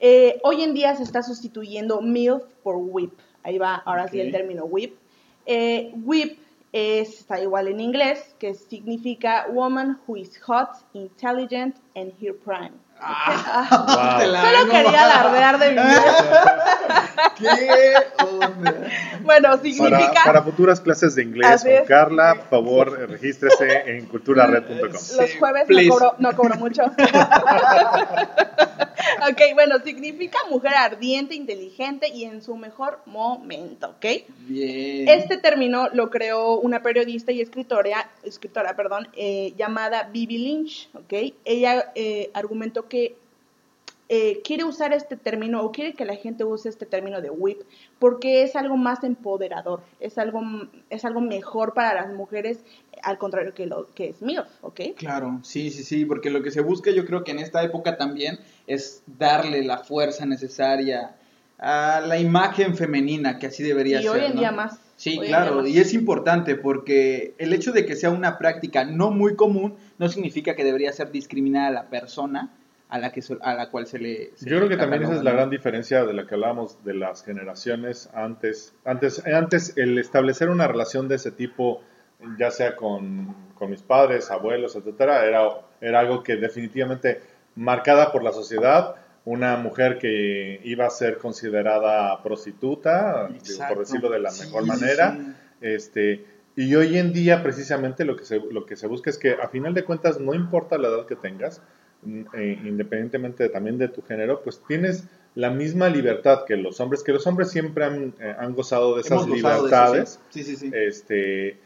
eh, hoy en día se está sustituyendo MILF por WIP. Ahí va, ahora sí el término WIP Eh, whip está igual en inglés, que significa woman who is hot, intelligent and her prime. Ah, Solo quería alardear de mi ¿Qué onda? Bueno, significa... Para, para, futuras clases de inglés con Carla, por favor, regístrese en culturared.com. Los jueves no cobro, no cobro mucho. ok, bueno, significa mujer ardiente, inteligente y en su mejor momento, ¿ok? Bien. Este término lo creó una periodista y escritora, escritora perdón, eh, llamada Bibi Lynch, ¿ok? Ella eh, argumentó que eh, quiere usar este término o quiere que la gente use este término de whip porque es algo más empoderador, es algo, es algo mejor para las mujeres, al contrario que lo que es MILF, ¿ok? Claro, sí, sí, sí, porque lo que se busca yo creo que en esta época también es darle la fuerza necesaria a la imagen femenina que así debería ser. Y hoy en día más. Sí, claro, y es importante porque el hecho de que sea una práctica no muy común no significa que debería ser discriminada a la persona a la, que, a la cual se le... Yo creo que también esa es la gran diferencia de la que hablábamos de las generaciones antes. Antes, antes el establecer una relación de ese tipo, ya sea con, con mis padres, abuelos, etcétera, era, era algo que definitivamente marcada por la sociedad, una mujer que iba a ser considerada prostituta, por decirlo de la mejor manera, este y hoy en día precisamente lo que se, lo que se busca es que a final de cuentas no importa la edad que tengas, eh, independientemente también de tu género, pues tienes la misma libertad que los hombres, que los hombres siempre han, eh, gozado de esas libertades. Este,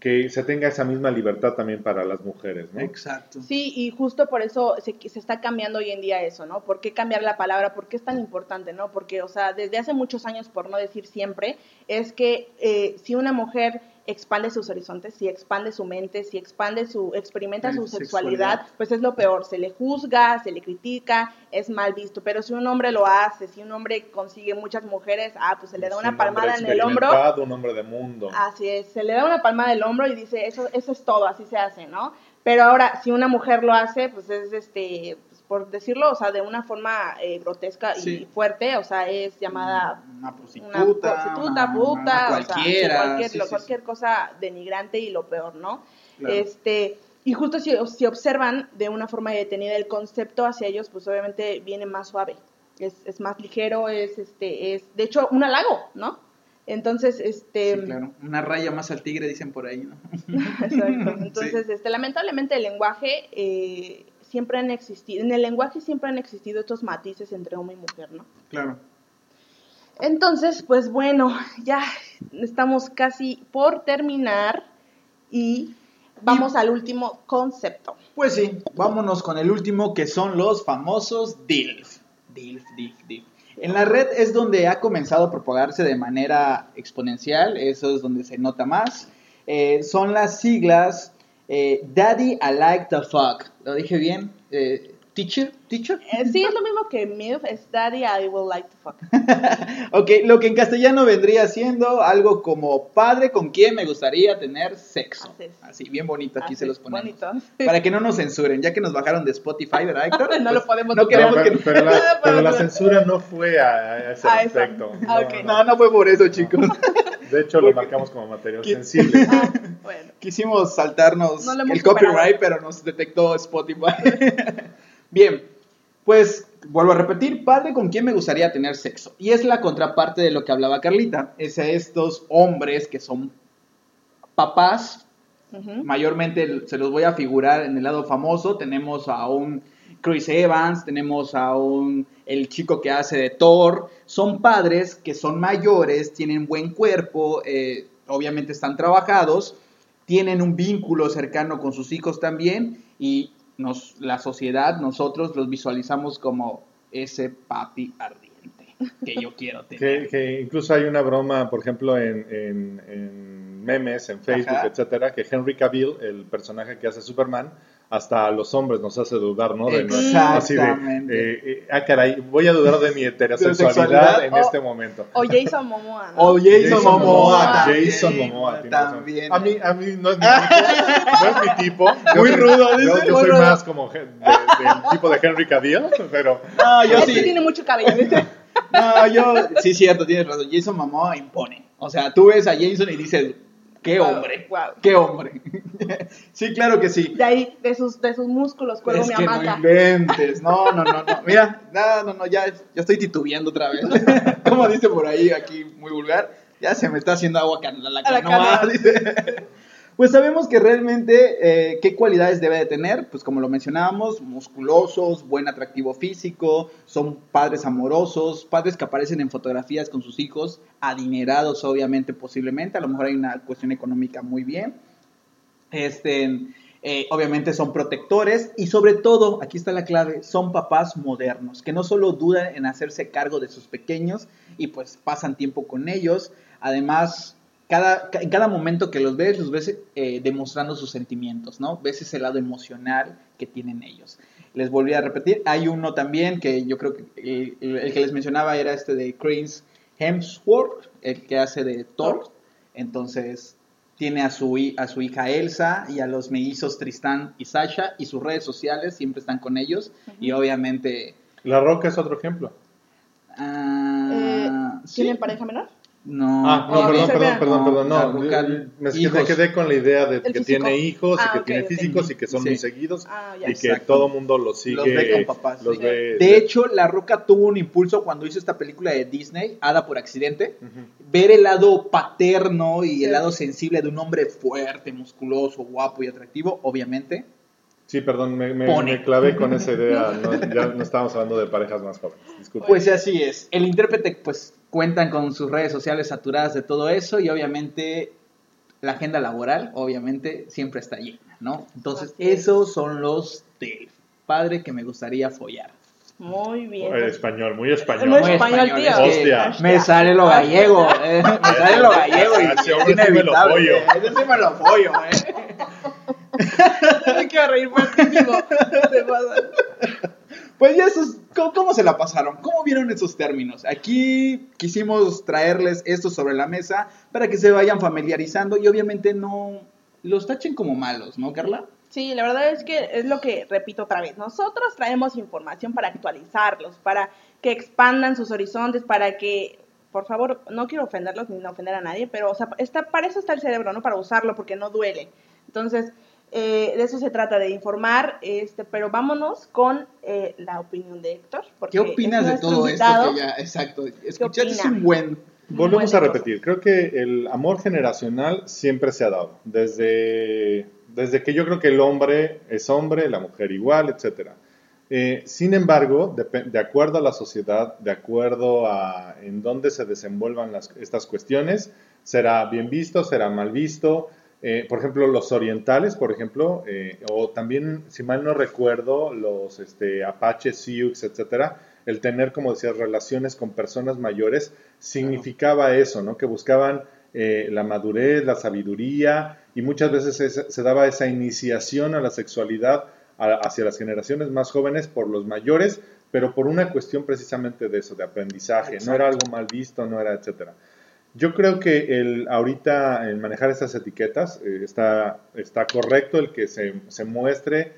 que se tenga esa misma libertad también para las mujeres, ¿no? Exacto. Sí, y justo por eso se, se, está cambiando hoy en día eso, ¿no? ¿Por qué cambiar la palabra? ¿Por qué es tan importante, no? Porque, o sea, desde hace muchos años, por no decir siempre, es que eh, si una mujer expande sus horizontes, si expande su mente, si expande su, experimenta su sexualidad, pues es lo peor, se le juzga, se le critica, es mal visto, pero si un hombre lo hace, si un hombre consigue muchas mujeres, ah, pues se le da una palmada en el hombro. Un hombre de mundo. Así es, se le da una palmada en el hombro y dice, eso, eso es todo, así se hace, ¿no? Pero ahora, si una mujer lo hace, pues es este, por decirlo, o sea, de una forma eh, grotesca y fuerte, o sea, es llamada una prostituta, una prostituta puta, cualquiera, o sea, cualquier, cualquier cosa denigrante y lo peor, ¿no? Este, y justo si, si, observan de una forma detenida el concepto hacia ellos, pues obviamente viene más suave, es, es más ligero, es, este, es, de hecho, un halago, ¿no? Entonces, este... Sí, claro. Una raya más al tigre, dicen por ahí, ¿no? Exacto. Entonces, este, lamentablemente el lenguaje eh, siempre han existido, en el lenguaje siempre han existido estos matices entre hombre y mujer, ¿no? Claro. Entonces, pues bueno, ya estamos casi por terminar y vamos al último concepto. Pues sí, vámonos con el último que son los famosos DILF. DILF, DILF, DILF. En la red es donde ha comenzado a propagarse de manera exponencial, eso es donde se nota más. Eh, son las siglas eh, Daddy I Like the Fuck. ¿Lo dije bien? Eh, ¿Teacher? ¿Teacher? Eh, sí, es lo mismo que MILF, es Daddy I Will Like the Fuck. ok, lo que en castellano vendría siendo algo como padre con quien me gustaría tener sexo. Así, bien bonito, aquí se los ponemos. Bonito. Para que no nos censuren, ya que nos bajaron de Spotify, ¿verdad, Héctor? no lo pues, podemos no queremos pero, que... pero, la, pero, la, censura no fue a, ese aspecto. Ah, no, no, fue por eso, chicos. De hecho, lo marcamos como material sensible. Ah, bueno. Quisimos saltarnos el copyright, pero nos detectó Spotify. Bien, pues vuelvo a repetir, padre con quien me gustaría tener sexo. Y es la contraparte de lo que hablaba Carlita. Es a estos hombres que son papás. Mayormente se los voy a figurar en el lado famoso. Tenemos a un Chris Evans, tenemos a un el chico que hace de Thor. Son padres que son mayores, tienen buen cuerpo, eh, obviamente están trabajados, tienen un vínculo cercano con sus hijos también y nos, la sociedad, nosotros los visualizamos como ese papi ardiente que yo quiero tener. que, incluso hay una broma, por ejemplo, en, en, memes, en Facebook, etcétera, que Henry Cavill, el personaje que hace Superman, hasta a los hombres nos hace dudar, ¿no? De, así de, eh, eh, ah, caray, voy a dudar de mi heterosexualidad en este momento. O Jason Momoa, ¿no? O Jason, Momoa. Jason Momoa, también. A mí, a mí no es mi tipo. no es mi tipo. Muy rudo, dice. Yo, yo soy más como del tipo de Henry Cavill, pero... No, yo sí. tiene mucho cabello, ¿viste? No, yo... Sí, cierto, tienes razón. Jason Momoa impone. O sea, tú ves a Jason y dices, qué Wow, hombre, wow. qué hombre. sí, claro que sí. De ahí, de sus, de sus músculos, cuelgo Es mi que no inventes. No, no, no, no. Mira, no, no, no, ya, ya estoy titubeando otra vez. Como dice por ahí, aquí muy vulgar, ya se me está haciendo agua can- la, la A la canoa, canoa. dice. Pues sabemos que realmente, eh, ¿qué cualidades debe de tener? Pues como lo mencionábamos, musculosos, buen atractivo físico, son padres amorosos, padres que aparecen en fotografías con sus hijos, adinerados obviamente, posiblemente, a lo mejor hay una cuestión económica muy bien, este, eh, obviamente son protectores y sobre todo, aquí está la clave, son papás modernos, que no solo dudan en hacerse cargo de sus pequeños y pues pasan tiempo con ellos, además... Cada, ca- en cada momento que los ves, los ves eh, demostrando sus sentimientos, ¿no? Ves ese lado emocional que tienen ellos. Les volví a repetir, hay uno también que yo creo que eh, el, el que les mencionaba era este de Chris Hemsworth, el que hace de Thor. Entonces, tiene a su, a su hija Elsa y a los mellizos Tristán y Sasha y sus redes sociales siempre están con ellos y obviamente... La Roca es otro ejemplo. ah, sí. ¿Tienen pareja menor? No, Ah, no, perdón, perdón, perdón, perdón, no. Me, quedé con la idea de que físico. tiene hijos y Ah, que tiene físicos y que son Sí. muy seguidos Ah, ya. y que Exacto. todo mundo los sigue. Los ve con papás, los sí. ve- De hecho, La Roca tuvo un impulso cuando hizo esta película de Disney, Hada por accidente. Ver el lado paterno y Sí. el lado sensible de un hombre fuerte, musculoso, guapo y atractivo, obviamente. Sí, perdón, me, me- clavé con esa idea. No, ya no estábamos hablando de parejas más jóvenes. Disculpe. Pues así es. El intérprete, pues, cuentan con sus redes sociales saturadas de todo eso y obviamente la agenda laboral, obviamente, siempre está llena, ¿no? Entonces, esos son los del padre que me gustaría follar. Muy bien. Español, muy español. Muy Muy español, español, tío. es que Hostia. Me sale lo gallego, eh, me sale lo gallego y hombre sí me lo eh, Ese sí me lo follo, eh. Me quiero reír fuertísimo. Se pasa. Pues ya esos, ¿cómo, cómo se la pasaron? ¿Cómo vieron esos términos? Aquí quisimos traerles esto sobre la mesa para que se vayan familiarizando y obviamente no los tachen como malos, ¿no, Carla? Sí, la verdad es que es lo que repito otra vez. Nosotros traemos información para actualizarlos, para que expandan sus horizontes, para que, por favor, no quiero ofenderlos ni ofender a nadie, pero o sea, está, para eso está el cerebro, ¿no? Para usarlo, porque no duele. Entonces, eh, de eso se trata, de informar, este, pero vámonos con eh, la opinión de Héctor. porque ¿Qué opinas de todo invitado. esto que ya, exacto, escuchar es un buen Volvemos a repetir, creo que el amor generacional siempre se ha dado, desde, desde que yo creo que el hombre es hombre, la mujer igual, etcétera. Eh, sin embargo, depe- de, acuerdo a la sociedad, de acuerdo a en dónde se desenvuelvan las- estas cuestiones, será bien visto, será mal visto. Eh, por ejemplo, los orientales, por ejemplo, eh, o también, si mal no recuerdo, los este, Apaches, Sioux, etcétera, el tener, como decía, relaciones con personas mayores significaba eso, ¿no? Que buscaban eh, la madurez, la sabiduría y muchas veces es- se daba esa iniciación a la sexualidad a- hacia las generaciones más jóvenes por los mayores, pero por una cuestión precisamente de eso, de aprendizaje. No era algo mal visto, no era, etcétera. Yo creo que el, ahorita el manejar estas etiquetas eh, está, está correcto el que se, se muestre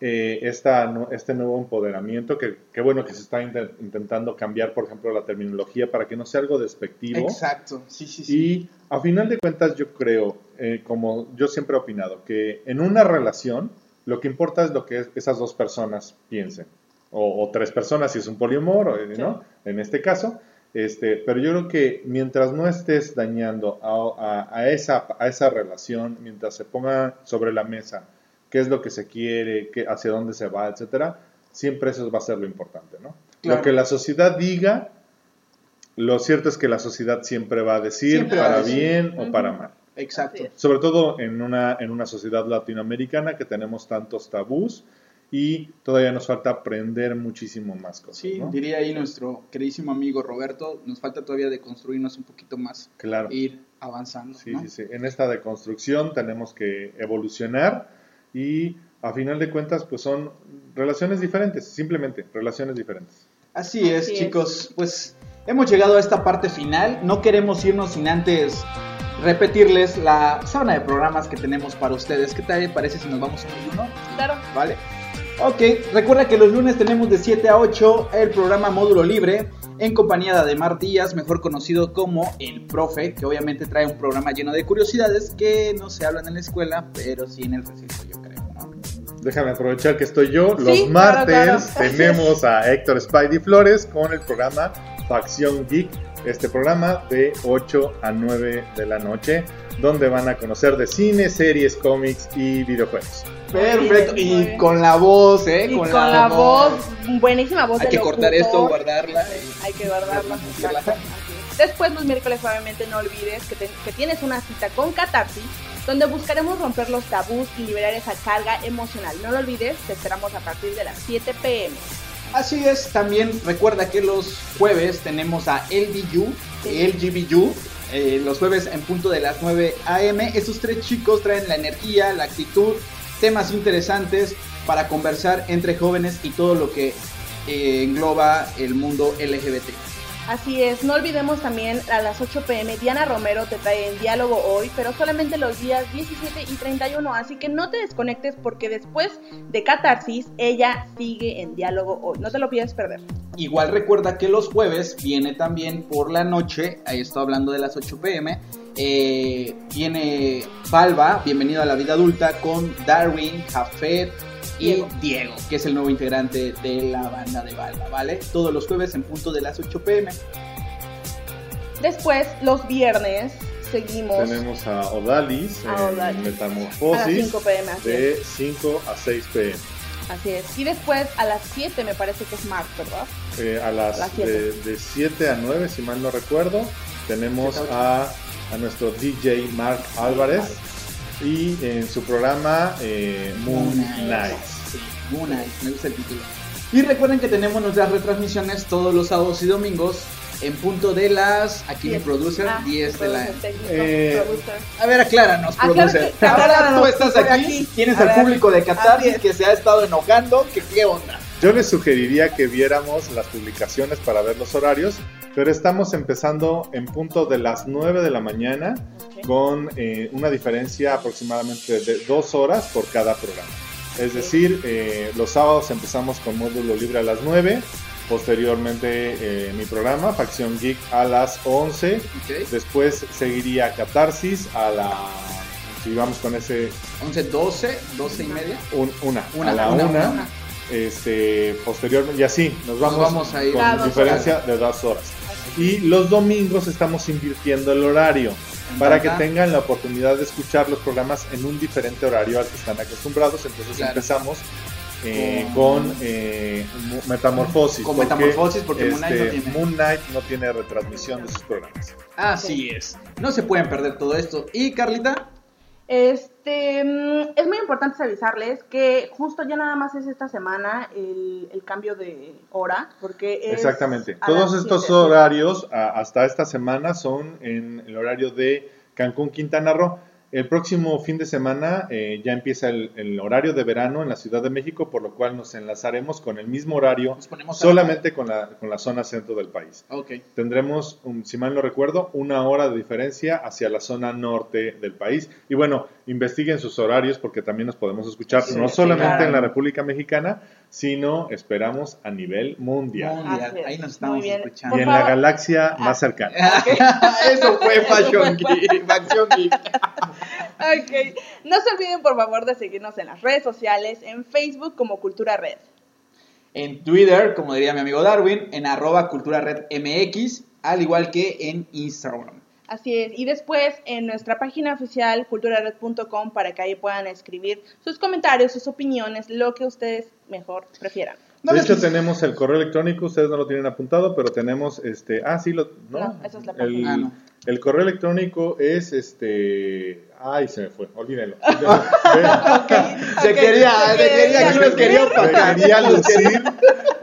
eh, esta, nu- este nuevo empoderamiento, que, que bueno que se está inte- intentando cambiar, por ejemplo, la terminología para que no sea algo despectivo. Exacto, sí, sí, sí. Y a final de cuentas yo creo, eh, como yo siempre he opinado, que en una relación lo que importa es lo que es- esas dos personas piensen. O, o tres personas si es un poliamor, eh, ¿no? En este caso. Este, pero yo creo que mientras no estés dañando a, a- a esa, a esa relación, mientras se ponga sobre la mesa qué es lo que se quiere, qué, hacia dónde se va, etcétera, siempre eso va a ser lo importante, ¿no? Claro. Lo que la sociedad diga, lo cierto es que la sociedad siempre va a decir Siempre va a para decir. bien o para mal. Exacto. Sobre todo en una, en una sociedad latinoamericana que tenemos tantos tabús y todavía nos falta aprender muchísimo más cosas. Sí, ¿no? diría ahí nuestro queridísimo amigo Roberto, nos falta todavía de construirnos un poquito más, Claro. ir avanzando. Sí, ¿no? sí, sí. En esta deconstrucción tenemos que evolucionar y a final de cuentas pues son relaciones diferentes, simplemente relaciones diferentes. Así es, Así es. chicos. Pues hemos llegado a esta parte final. No queremos irnos sin antes repetirles la sábana de programas que tenemos para ustedes. ¿Qué tal les parece si nos vamos uno y uno? Claro. ¿Vale? Ok, recuerda que los lunes tenemos de 7 a 8 el programa Módulo Libre en compañía de Ademar Díaz, mejor conocido como El Profe, que obviamente trae un programa lleno de curiosidades que no se hablan en la escuela, pero sí en el recinto, yo creo, ¿no? Déjame aprovechar que estoy yo. Sí, Los claro, martes claro. tenemos a Héctor Spidey Flores con el programa Facción Geek. Este programa de 8 a 9 de la noche, donde van a conocer de cine, series, cómics y videojuegos. Perfecto, y con la voz, ¿eh? Y con, la, voz, buenísima voz Hay que cortar esto, guardarla. Sí, hay que guardarla. Después, los miércoles, obviamente, no olvides que, te- que tienes una cita con Catarsis, donde buscaremos romper los tabús y liberar esa carga emocional. No lo olvides, te esperamos a partir de las 7 pm. Así es, también recuerda que los jueves tenemos a LBU, LGBU, eh, los jueves en punto de las 9 am. Estos tres chicos traen la energía, la actitud, temas interesantes para conversar entre jóvenes y todo lo que eh, engloba el mundo LGBT. Así es, no olvidemos también a las 8 pm Diana Romero te trae en diálogo hoy, pero solamente los días 17 y 31, así que no te desconectes porque después de Catarsis ella sigue en diálogo hoy, no te lo pides perder. Igual recuerda que los jueves viene también por la noche, ahí estoy hablando de las 8 pm, eh, viene Balba, bienvenido a la vida adulta, con Darwin, Jafet y Diego. Diego. que es el nuevo integrante de la banda de Balba, ¿vale? Todos los jueves en punto de las 8 pm. Después, los viernes, seguimos Tenemos a Odalis A en Odalis. a las Metamorfosis 5 pm, es. de 5 a 6 pm. Así es. Y después a las 7 me parece que es Mark, ¿verdad? Eh, a las Las siete. de, de 7 a 9, si mal no recuerdo, tenemos a. a, nuestro DJ Mark Álvarez y en su programa eh, Moon Night. Sí, Moon Knight, me gusta el título. Y recuerden que tenemos nuestras retransmisiones todos los sábados y domingos en punto de las, aquí mi Diez. producer, Ah, 10 de la... Eh. A ver, acláranos, Aclara producer. Ahora tú estás aquí, aquí. tienes al público de Catarsis es. que se ha estado enojando, que qué onda. Yo les sugeriría que viéramos las publicaciones para ver los horarios, pero estamos empezando en punto de las 9 de la mañana con eh, una diferencia aproximadamente de dos horas por cada programa. Es decir, eh, los sábados empezamos con módulo libre a las 9, posteriormente eh, mi programa, Facción Geek, a las 11, Ok. después seguiría Catarsis a la... Si vamos con ese 11, 12, 12 y media. un- una, Una, a la una, una, una. Este posteriormente y así nos vamos, vamos a ir. Con diferencia de dos horas y los domingos estamos invirtiendo el horario para que tengan la oportunidad de escuchar los programas en un diferente horario al que están acostumbrados entonces Claro. empezamos eh, Con- eh, Metamorfosis Con porque, Metamorfosis, porque Moon Knight no este, tiene. Moon Knight no tiene retransmisión de sus programas Así es. No se pueden perder todo esto. Y Carlita, Este, mm, es muy importante avisarles que justo ya nada más es esta semana el, el cambio de hora, porque es Exactamente. Todos estos horarios a- hasta esta semana son en el horario de Cancún, Quintana Roo. El próximo fin de semana eh, ya empieza el, el horario de verano en la Ciudad de México, por lo cual nos enlazaremos con el mismo horario, solamente con la, con la zona centro del país. Ok. Tendremos, um, si mal no recuerdo, una hora de diferencia hacia la zona norte del país. Y bueno, investiguen sus horarios porque también nos podemos escuchar Sí, no sí, solamente claro. en la República Mexicana, sino esperamos a nivel mundial. Mundial. Así es. Ahí nos estamos escuchando. y en la galaxia Ah. más cercana. Eso fue Fashion Geek. Fashion Geek. Ok. No se olviden, por favor, de seguirnos en las redes sociales, en Facebook como Cultura Red. En Twitter, como diría mi amigo Darwin, en arroba cultura red MX, al igual que en Instagram. Así es. Y después en nuestra página oficial, culturared.com, para que ahí puedan escribir sus comentarios, sus opiniones, lo que ustedes mejor prefieran. No de hecho, tenemos el correo electrónico, ustedes no lo tienen apuntado, pero tenemos este. Ah, sí, lo. No, No, esa es la el. Ah, no. el correo electrónico es este. Ay, se me fue, olvídenlo. Se quería, se se quería, quería que nos quería opacar. quería lucir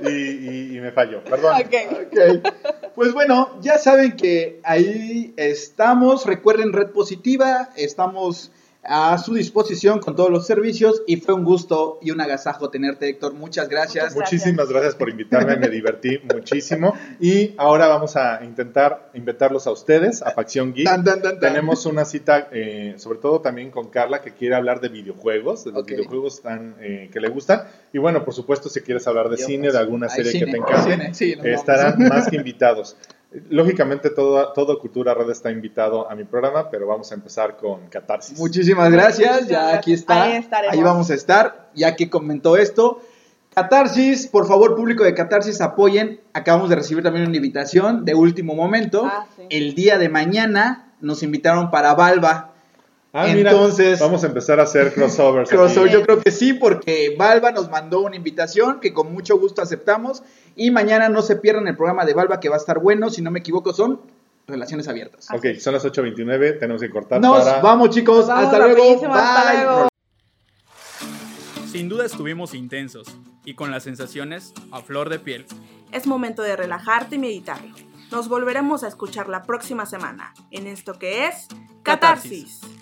y, y- y me falló, perdón. Ok. Ok. Pues bueno, ya saben que ahí estamos. Recuerden Red Positiva. Estamos a su disposición con todos los servicios y fue un gusto y un agasajo tenerte, Héctor. Muchas gracias. Muchas Muchísimas gracias por invitarme, me divertí muchísimo. Y ahora vamos a intentar invitarlos a ustedes, a Facción Geek. Tan, tan, tan, tan. Tenemos una cita, eh, sobre todo también con Carla, que quiere hablar de videojuegos, de los Ok. videojuegos tan, eh, que le gustan. Y bueno, por supuesto, si quieres hablar de Yo, cine, pues, de alguna serie que cine, te encante, sí, estarán más que invitados. Lógicamente, todo, todo Cultura Red está invitado a mi programa, pero vamos a empezar con Catarsis. Muchísimas gracias, ya aquí está. Ahí estaremos. Ahí vamos a estar, ya que comentó esto. Catarsis, por favor, público de Catarsis, apoyen. Acabamos de recibir también una invitación de último momento. Ah, sí. El día de mañana nos invitaron para Valva. Ah, mira, Entonces- vamos a empezar a hacer crossovers. aquí. Crossover, yo creo que sí, porque Valva nos mandó una invitación que con mucho gusto aceptamos. Y mañana no se pierdan el programa de Valva, que va a estar bueno. Si no me equivoco, son relaciones abiertas. Ok, son las 8.29, tenemos que cortar Nos para... vamos, chicos. Nos vamos hasta luego. hasta Bye. luego. Sin duda estuvimos intensos y con las sensaciones a flor de piel. Es momento de relajarte y meditarlo. Nos volveremos a escuchar la próxima semana en esto que es Catarsis. Catarsis.